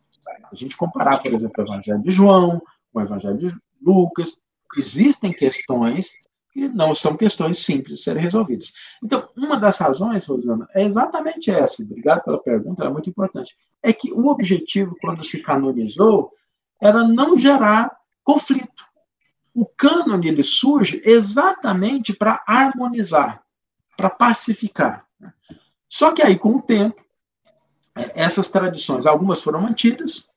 A gente comparar, por exemplo, o Evangelho de João, o Evangelho de Lucas, existem questões que não são questões simples de serem resolvidas. Então, uma das razões, Rosana, é exatamente essa. Obrigado pela pergunta, é muito importante. É que o objetivo, quando se canonizou, era não gerar conflito. O cânone ele surge exatamente para harmonizar, para pacificar. Só que aí, com o tempo, é, essas tradições, algumas foram mantidas,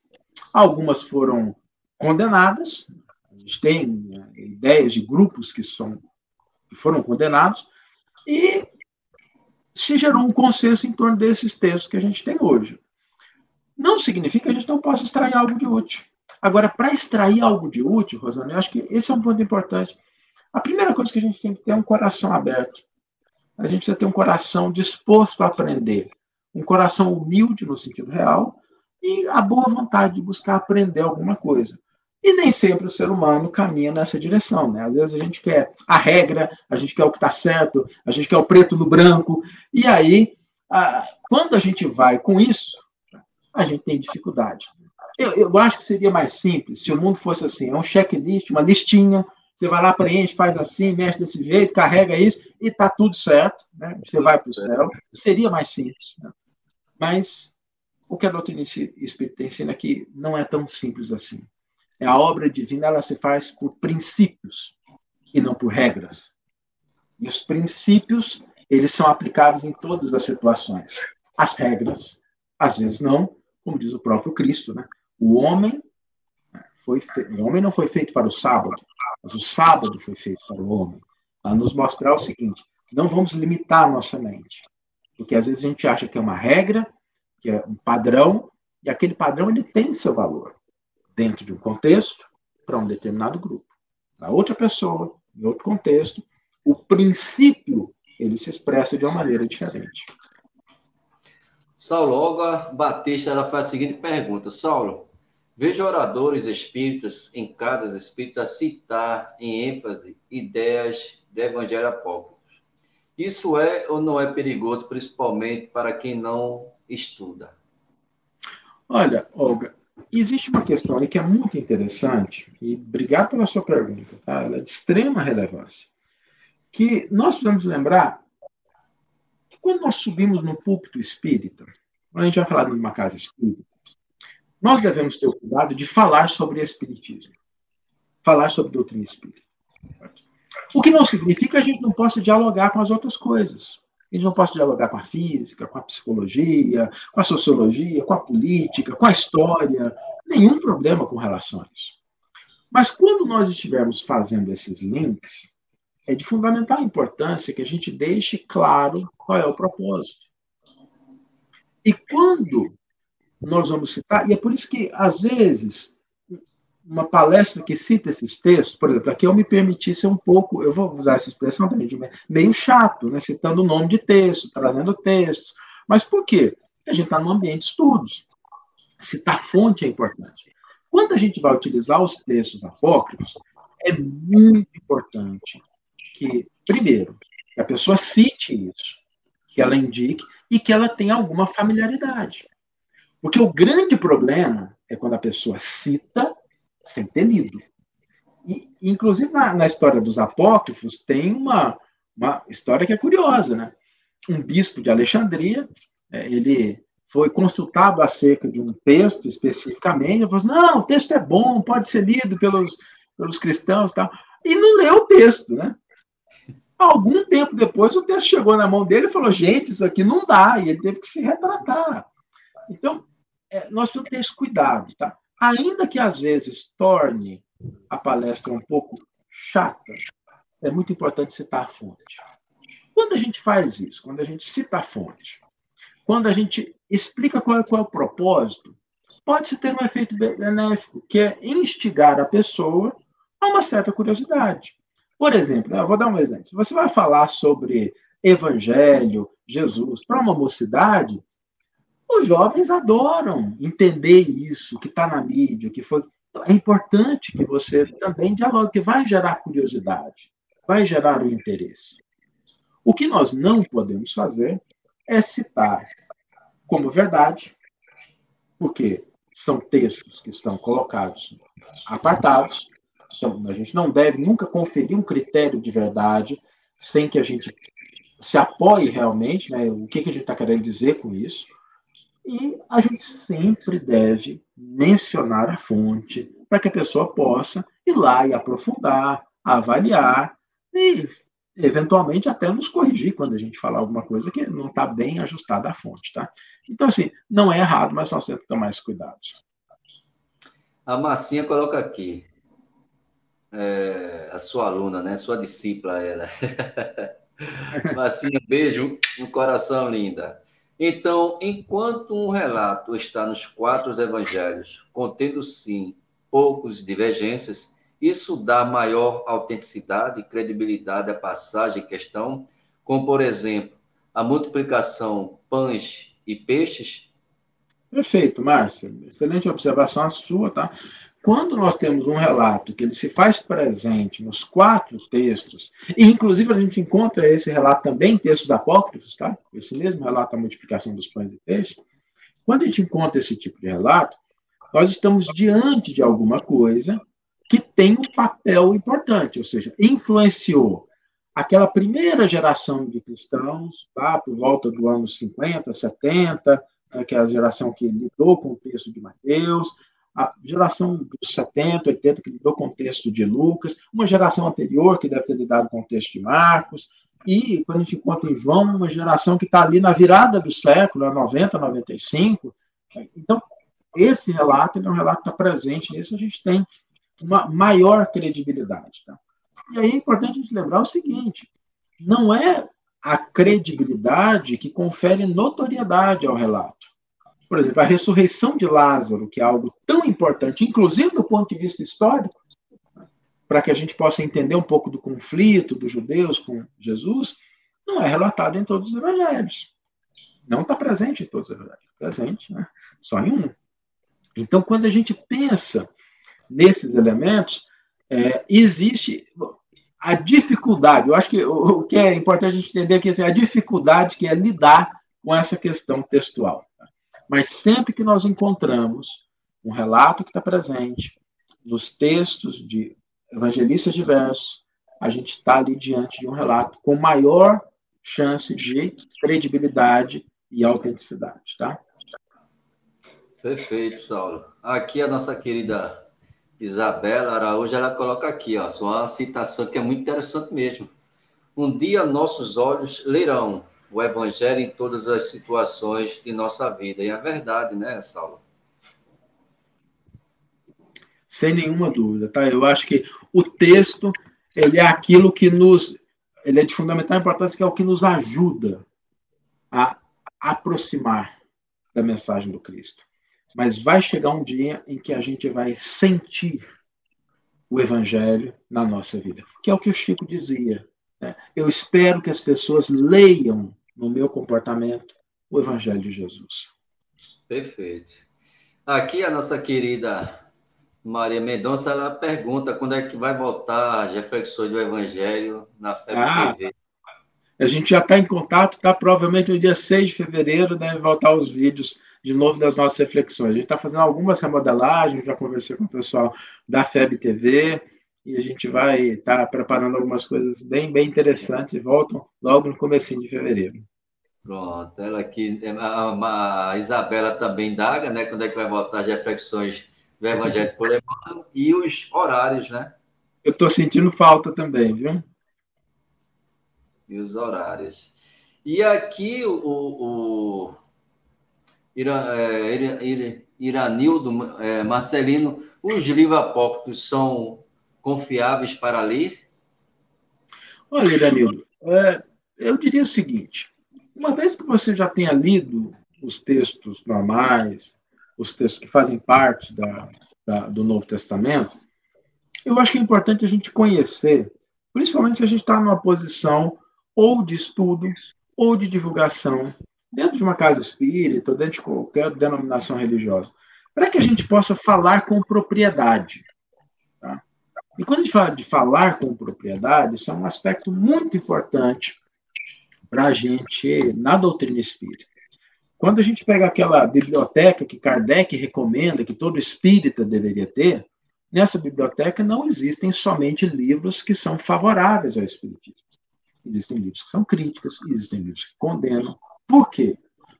algumas foram condenadas. A gente tem né, ideias de grupos que, são, que foram condenados, e se gerou um consenso em torno desses textos que a gente tem hoje. Não significa que a gente não possa extrair algo de útil. Agora, para extrair algo de útil, Rosana, eu acho que esse é um ponto importante. A primeira coisa que a gente tem que ter é um coração aberto. A gente precisa ter um coração disposto a aprender. Um coração humilde no sentido real e a boa vontade de buscar aprender alguma coisa. E nem sempre o ser humano caminha nessa direção, né? Às vezes a gente quer a regra, a gente quer o que está certo, a gente quer o preto no branco, e aí, quando a gente vai com isso, a gente tem dificuldade. Eu, eu acho que seria mais simples se o mundo fosse assim: é um checklist, uma listinha, você vai lá, preenche, faz assim, mexe desse jeito, carrega isso, e está tudo certo, né? você vai para o céu. Seria mais simples. Né? Mas o que a doutrina espírita ensina aqui não é tão simples assim. É a obra divina, ela se faz por princípios e não por regras. E os princípios, eles são aplicáveis em todas as situações. As regras, às vezes não, como diz o próprio Cristo, né? O homem foi fe... o homem não foi feito para o sábado, mas o sábado foi feito para o homem. Para nos mostrar o seguinte: não vamos limitar a nossa mente, porque às vezes a gente acha que é uma regra, que é um padrão, e aquele padrão ele tem seu valor dentro de um contexto para um determinado grupo. Para outra pessoa, em outro contexto, o princípio ele se expressa de uma maneira diferente. Saulo, Olga Batista ela faz a seguinte pergunta: Saulo, vejo oradores espíritas em casas espíritas citar em ênfase ideias do evangelho apócrifo. Isso é ou não é perigoso, principalmente para quem não estuda? Olha, Olga, existe uma questão aí que é muito interessante, e obrigado pela sua pergunta, tá? ela é de extrema relevância, que nós precisamos lembrar que quando nós subimos no púlpito espírita, quando a gente vai falar de uma casa espírita, nós devemos ter o cuidado de falar sobre espiritismo, falar sobre doutrina espírita. O que não significa que a gente não possa dialogar com as outras coisas. A gente não pode dialogar com a física, com a psicologia, com a sociologia, com a política, com a história. Nenhum problema com relação a isso. Mas quando nós estivermos fazendo esses links, é de fundamental importância que a gente deixe claro qual é o propósito. E quando nós vamos citar, e é por isso que, às vezes, uma palestra que cita esses textos, por exemplo, aqui eu me permiti ser um pouco, eu vou usar essa expressão também, meio chato, né, citando o nome de texto, trazendo textos. Mas por quê? Porque a gente está num ambiente de estudos. Citar fonte é importante. Quando a gente vai utilizar os textos apócrifos, é muito importante que, primeiro, que a pessoa cite isso, que ela indique e que ela tenha alguma familiaridade. Porque o grande problema é quando a pessoa cita sem ter lido. E, inclusive, na, na história dos apócrifos, tem uma, uma história que é curiosa, né? Um bispo de Alexandria, é, ele foi consultado acerca de um texto especificamente, ele falou assim, não, o texto é bom, pode ser lido pelos, pelos cristãos e tal, e não leu o texto, né? Algum tempo depois, o texto chegou na mão dele e falou, gente, isso aqui não dá, e ele teve que se retratar. Então, é, nós temos que ter esse cuidado, tá? ainda que às vezes torne a palestra um pouco chata, é muito importante citar a fonte. Quando a gente faz isso, quando a gente cita a fonte, quando a gente explica qual é, qual é o propósito, pode-se ter um efeito benéfico, que é instigar a pessoa a uma certa curiosidade. Por exemplo, eu vou dar um exemplo. Se você vai falar sobre Evangelho, Jesus, para uma mocidade, os jovens adoram entender isso que está na mídia, que foi. É importante que você também dialogue, que vai gerar curiosidade, vai gerar o interesse. O que nós não podemos fazer é citar como verdade, porque são textos que estão colocados apartados, então a gente não deve nunca conferir um critério de verdade sem que a gente se apoie realmente, né, o que, que a gente está querendo dizer com isso. E a gente sempre deve mencionar a fonte para que a pessoa possa ir lá e aprofundar, avaliar e, eventualmente, até nos corrigir quando a gente falar alguma coisa que não está bem ajustada à fonte, tá? Então, assim, não é errado, mas nós temos que tomar mais cuidados. A Marcinha coloca aqui, é, a sua aluna, né? Sua discípula, ela. (laughs) Marcinha, beijo no coração, linda. Então, enquanto um relato está nos quatro evangelhos, contendo sim poucos divergências, isso dá maior autenticidade e credibilidade à passagem em questão, como, por exemplo, a multiplicação pães e peixes? Perfeito, Márcia. Excelente observação a sua, tá? Quando nós temos um relato que ele se faz presente nos quatro textos, e inclusive a gente encontra esse relato também em textos apócrifos, tá? Esse mesmo relato da multiplicação dos pães e peixes. Quando a gente encontra esse tipo de relato, nós estamos diante de alguma coisa que tem um papel importante, ou seja, influenciou aquela primeira geração de cristãos, tá? por volta do ano 50, 70, né, que é a geração que lidou com o texto de Mateus, a geração dos 70, 80, que lidou com o texto de Lucas, uma geração anterior, que deve ter lidado com o texto de Marcos, e quando a gente encontra em João, uma geração que está ali na virada do século, 90, 95. Então, esse relato é um relato que está presente nisso, a gente tem uma maior credibilidade. Tá? E aí é importante a gente lembrar o seguinte: não é a credibilidade que confere notoriedade ao relato. Por exemplo, a ressurreição de Lázaro, que é algo tão importante, inclusive do ponto de vista histórico, para que a gente possa entender um pouco do conflito dos judeus com Jesus, não é relatado em todos os evangelhos. Não está presente em todos os evangelhos. Presente, né? Só em um. Então, quando a gente pensa nesses elementos, é, existe a dificuldade. Eu acho que o, que é importante a gente entender é assim, a dificuldade que é lidar com essa questão textual. Mas sempre que nós encontramos um relato que está presente nos textos de evangelistas diversos, a gente está ali diante de um relato com maior chance de credibilidade e autenticidade, tá? Perfeito, Saulo. Aqui a nossa querida Isabela Araújo, ela coloca aqui, ó, uma citação que é muito interessante mesmo. Um dia nossos olhos lerão o Evangelho em todas as situações de nossa vida. E é verdade, né, Saulo? Sem nenhuma dúvida, tá? Eu acho que o texto, ele é aquilo que nos... Ele é de fundamental importância, que é o que nos ajuda a aproximar da mensagem do Cristo. Mas vai chegar um dia em que a gente vai sentir o Evangelho na nossa vida, que é o que o Chico dizia. Né? Eu espero que as pessoas leiam no meu comportamento o Evangelho de Jesus. Perfeito. Aqui a nossa querida Maria Mendonça, ela pergunta quando é que vai voltar as reflexões do Evangelho na FEB ah, TV. A gente já está em contato, tá? Provavelmente no dia 6 de fevereiro deve voltar os vídeos de novo das nossas reflexões. A gente está fazendo algumas remodelagens, já conversei com o pessoal da FEB TV, e a gente vai estar tá preparando algumas coisas bem, bem interessantes e voltam logo no começo de fevereiro. Pronto, ela aqui, a, a Isabela também daga, né? Quando é que vai voltar as reflexões do Evangelho por Emmanuel e os horários, né? Eu estou sentindo falta também, viu? E os horários. E aqui o, o Ira, é, Iranildo é, Marcelino, os livros apócrifos são confiáveis para ler? Olha, Iranildo, é, eu diria o seguinte: uma vez que você já tenha lido os textos normais, os textos que fazem parte da, da, do Novo Testamento, eu acho que é importante a gente conhecer, principalmente se a gente está numa posição ou de estudo ou de divulgação, dentro de uma casa espírita, ou dentro de qualquer denominação religiosa, para que a gente possa falar com propriedade. Tá? E quando a gente fala de falar com propriedade, isso é um aspecto muito importante para a gente na doutrina espírita. Quando a gente pega aquela biblioteca que Kardec recomenda que todo espírita deveria ter, nessa biblioteca não existem somente livros que são favoráveis ao espiritismo. Existem livros que são críticas, existem livros que condenam. Por quê?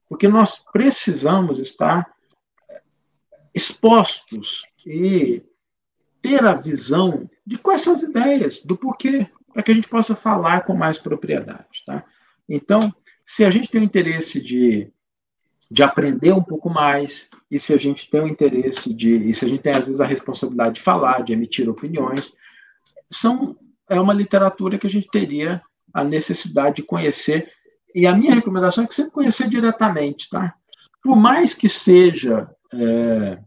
Porque nós precisamos estar expostos e ter a visão de quais são as ideias, do porquê, para que a gente possa falar com mais propriedade. Tá? Então, se a gente tem o interesse de, de aprender um pouco mais, e se a gente tem o interesse de, e se a gente tem às vezes a responsabilidade de falar, de emitir opiniões, são é uma literatura que a gente teria a necessidade de conhecer. E a minha recomendação é que você conhecer diretamente, tá? Por mais que seja, é,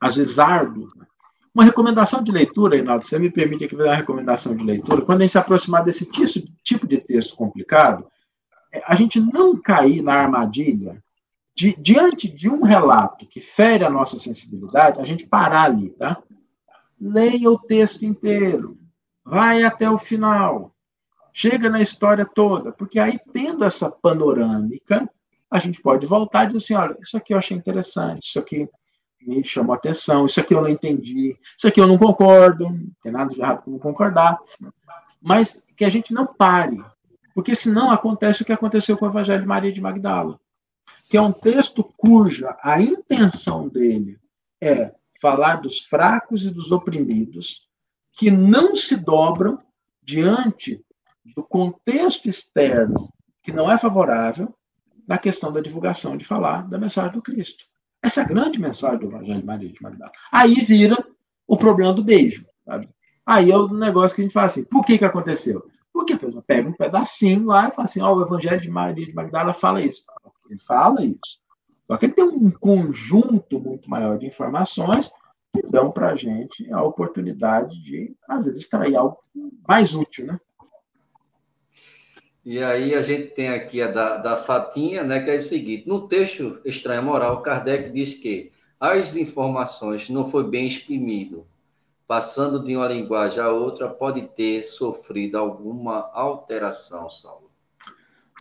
às vezes, árduo, uma recomendação de leitura, Reinaldo, você me permite aqui fazer uma recomendação de leitura, quando a gente se aproximar desse tipo de texto complicado, é, a gente não cair na armadilha de, diante de um relato que fere a nossa sensibilidade, a gente parar ali, tá? Leia o texto inteiro, vai até o final, chega na história toda, porque aí, tendo essa panorâmica, a gente pode voltar e dizer assim: olha, isso aqui eu achei interessante, isso aqui me chamou atenção, isso aqui eu não entendi, isso aqui eu não concordo, não tem nada de errado com não concordar, mas que a gente não pare, porque senão acontece o que aconteceu com o Evangelho de Maria de Magdala, que é um texto cuja a intenção dele é falar dos fracos e dos oprimidos, que não se dobram diante do contexto externo que não é favorável na questão da divulgação de falar da mensagem do Cristo. Essa é a grande mensagem do Evangelho de Maria de Magdala. Aí vira o problema do beijo. Sabe? Aí é o negócio que a gente fala assim: por que, que aconteceu? Porque a pessoa pega um pedacinho lá e fala assim: ó, oh, o Evangelho de Maria de Magdala fala isso. Ele fala isso. Só que ele tem um conjunto muito maior de informações que dão para a gente a oportunidade de, às vezes, extrair algo mais útil, né? E aí a gente tem aqui a da, da Fatinha, né, que é o seguinte, no texto Estranha Moral, Kardec diz que as informações não foi bem exprimido, passando de uma linguagem a outra, pode ter sofrido alguma alteração, Saulo.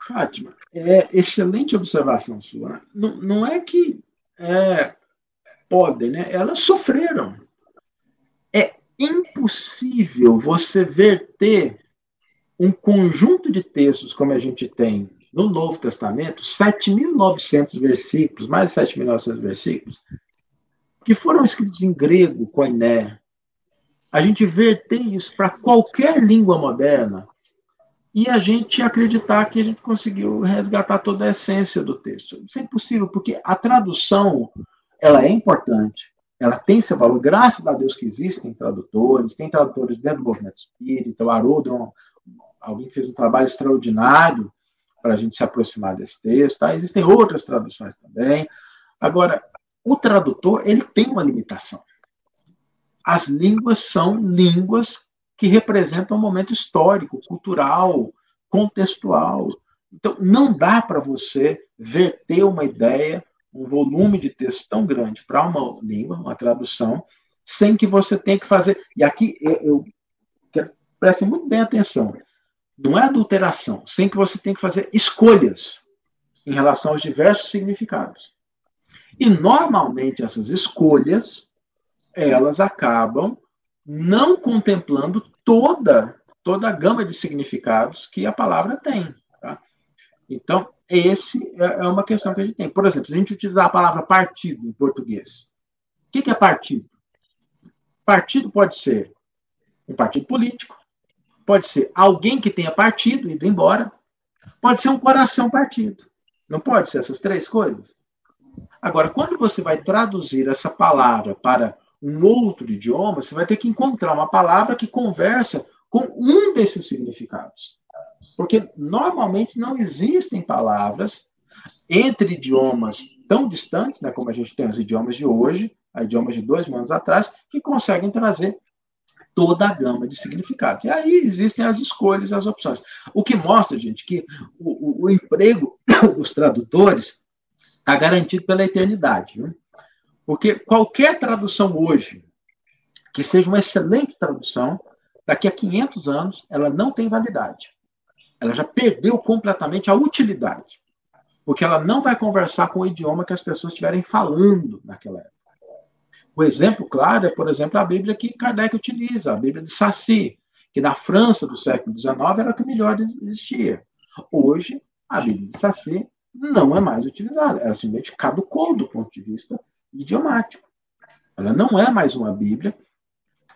Fátima, é excelente observação sua. Não, não é que é, podem, né? Elas sofreram. É impossível você verter um conjunto de textos como a gente tem no Novo Testamento, 7.900 versículos, mais de 7.900 versículos, que foram escritos em grego, koiné. A gente verter isso para qualquer língua moderna e a gente acreditar que a gente conseguiu resgatar toda a essência do texto. Isso é impossível, porque a tradução ela é importante, ela tem seu valor, graças a Deus que existem tradutores, tem tradutores dentro do movimento espírita, o Haroldo, alguém que fez um trabalho extraordinário para a gente se aproximar desse texto, tá? existem outras traduções também. Agora, o tradutor, ele tem uma limitação. As línguas são línguas que representam um momento histórico, cultural, contextual. Então, não dá para você verter uma ideia um volume de texto tão grande para uma língua, uma tradução, sem que você tenha que fazer. E aqui eu, eu quero preste muito bem atenção. Não é adulteração, sem que você tenha que fazer escolhas em relação aos diversos significados. E normalmente essas escolhas elas acabam não contemplando toda toda a gama de significados que a palavra tem. Tá? Então, esse é, é uma questão que a gente tem. Por exemplo, se a gente utilizar a palavra partido em português, o que é partido? Partido pode ser um partido político, pode ser alguém que tenha partido ido embora, pode ser um coração partido. Não pode ser essas três coisas? Agora, quando você vai traduzir essa palavra para um outro idioma, você vai ter que encontrar uma palavra que conversa com um desses significados. Porque normalmente não existem palavras entre idiomas tão distantes, né, como a gente tem os idiomas de hoje, idiomas de dois mil anos atrás, que conseguem trazer toda a gama de significados. E aí existem as escolhas, as opções. O que mostra, gente, que o, o, o emprego (coughs) dos tradutores está garantido pela eternidade. Porque qualquer tradução hoje, que seja uma excelente tradução, daqui a 500 anos, ela não tem validade ela já perdeu completamente a utilidade, porque ela não vai conversar com o idioma que as pessoas estiverem falando naquela época. O exemplo claro é, por exemplo, a Bíblia que Kardec utiliza, a Bíblia de Saci, que na França do século XIX era a que melhor existia. Hoje, a Bíblia de Saci não é mais utilizada, ela simplesmente caducou do ponto de vista idiomático. Ela não é mais uma Bíblia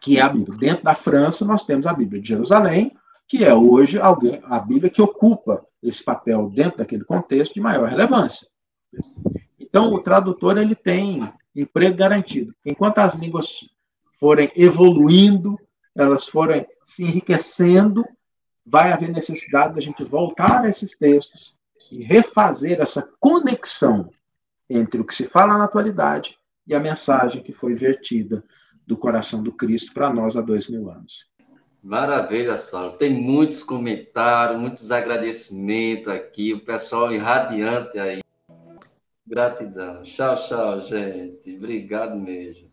que é a Bíblia. Dentro da França, nós temos a Bíblia de Jerusalém, que é hoje alguém, a Bíblia que ocupa esse papel dentro daquele contexto de maior relevância. Então, o tradutor ele tem emprego garantido. Enquanto as línguas forem evoluindo, elas forem se enriquecendo, vai haver necessidade da gente voltar a esses textos e refazer essa conexão entre o que se fala na atualidade e a mensagem que foi vertida do coração do Cristo para nós há dois mil anos. Maravilha, Saulo. Tem muitos comentários, muitos agradecimentos aqui, o pessoal irradiante aí. Gratidão. Tchau, tchau, gente. Obrigado mesmo.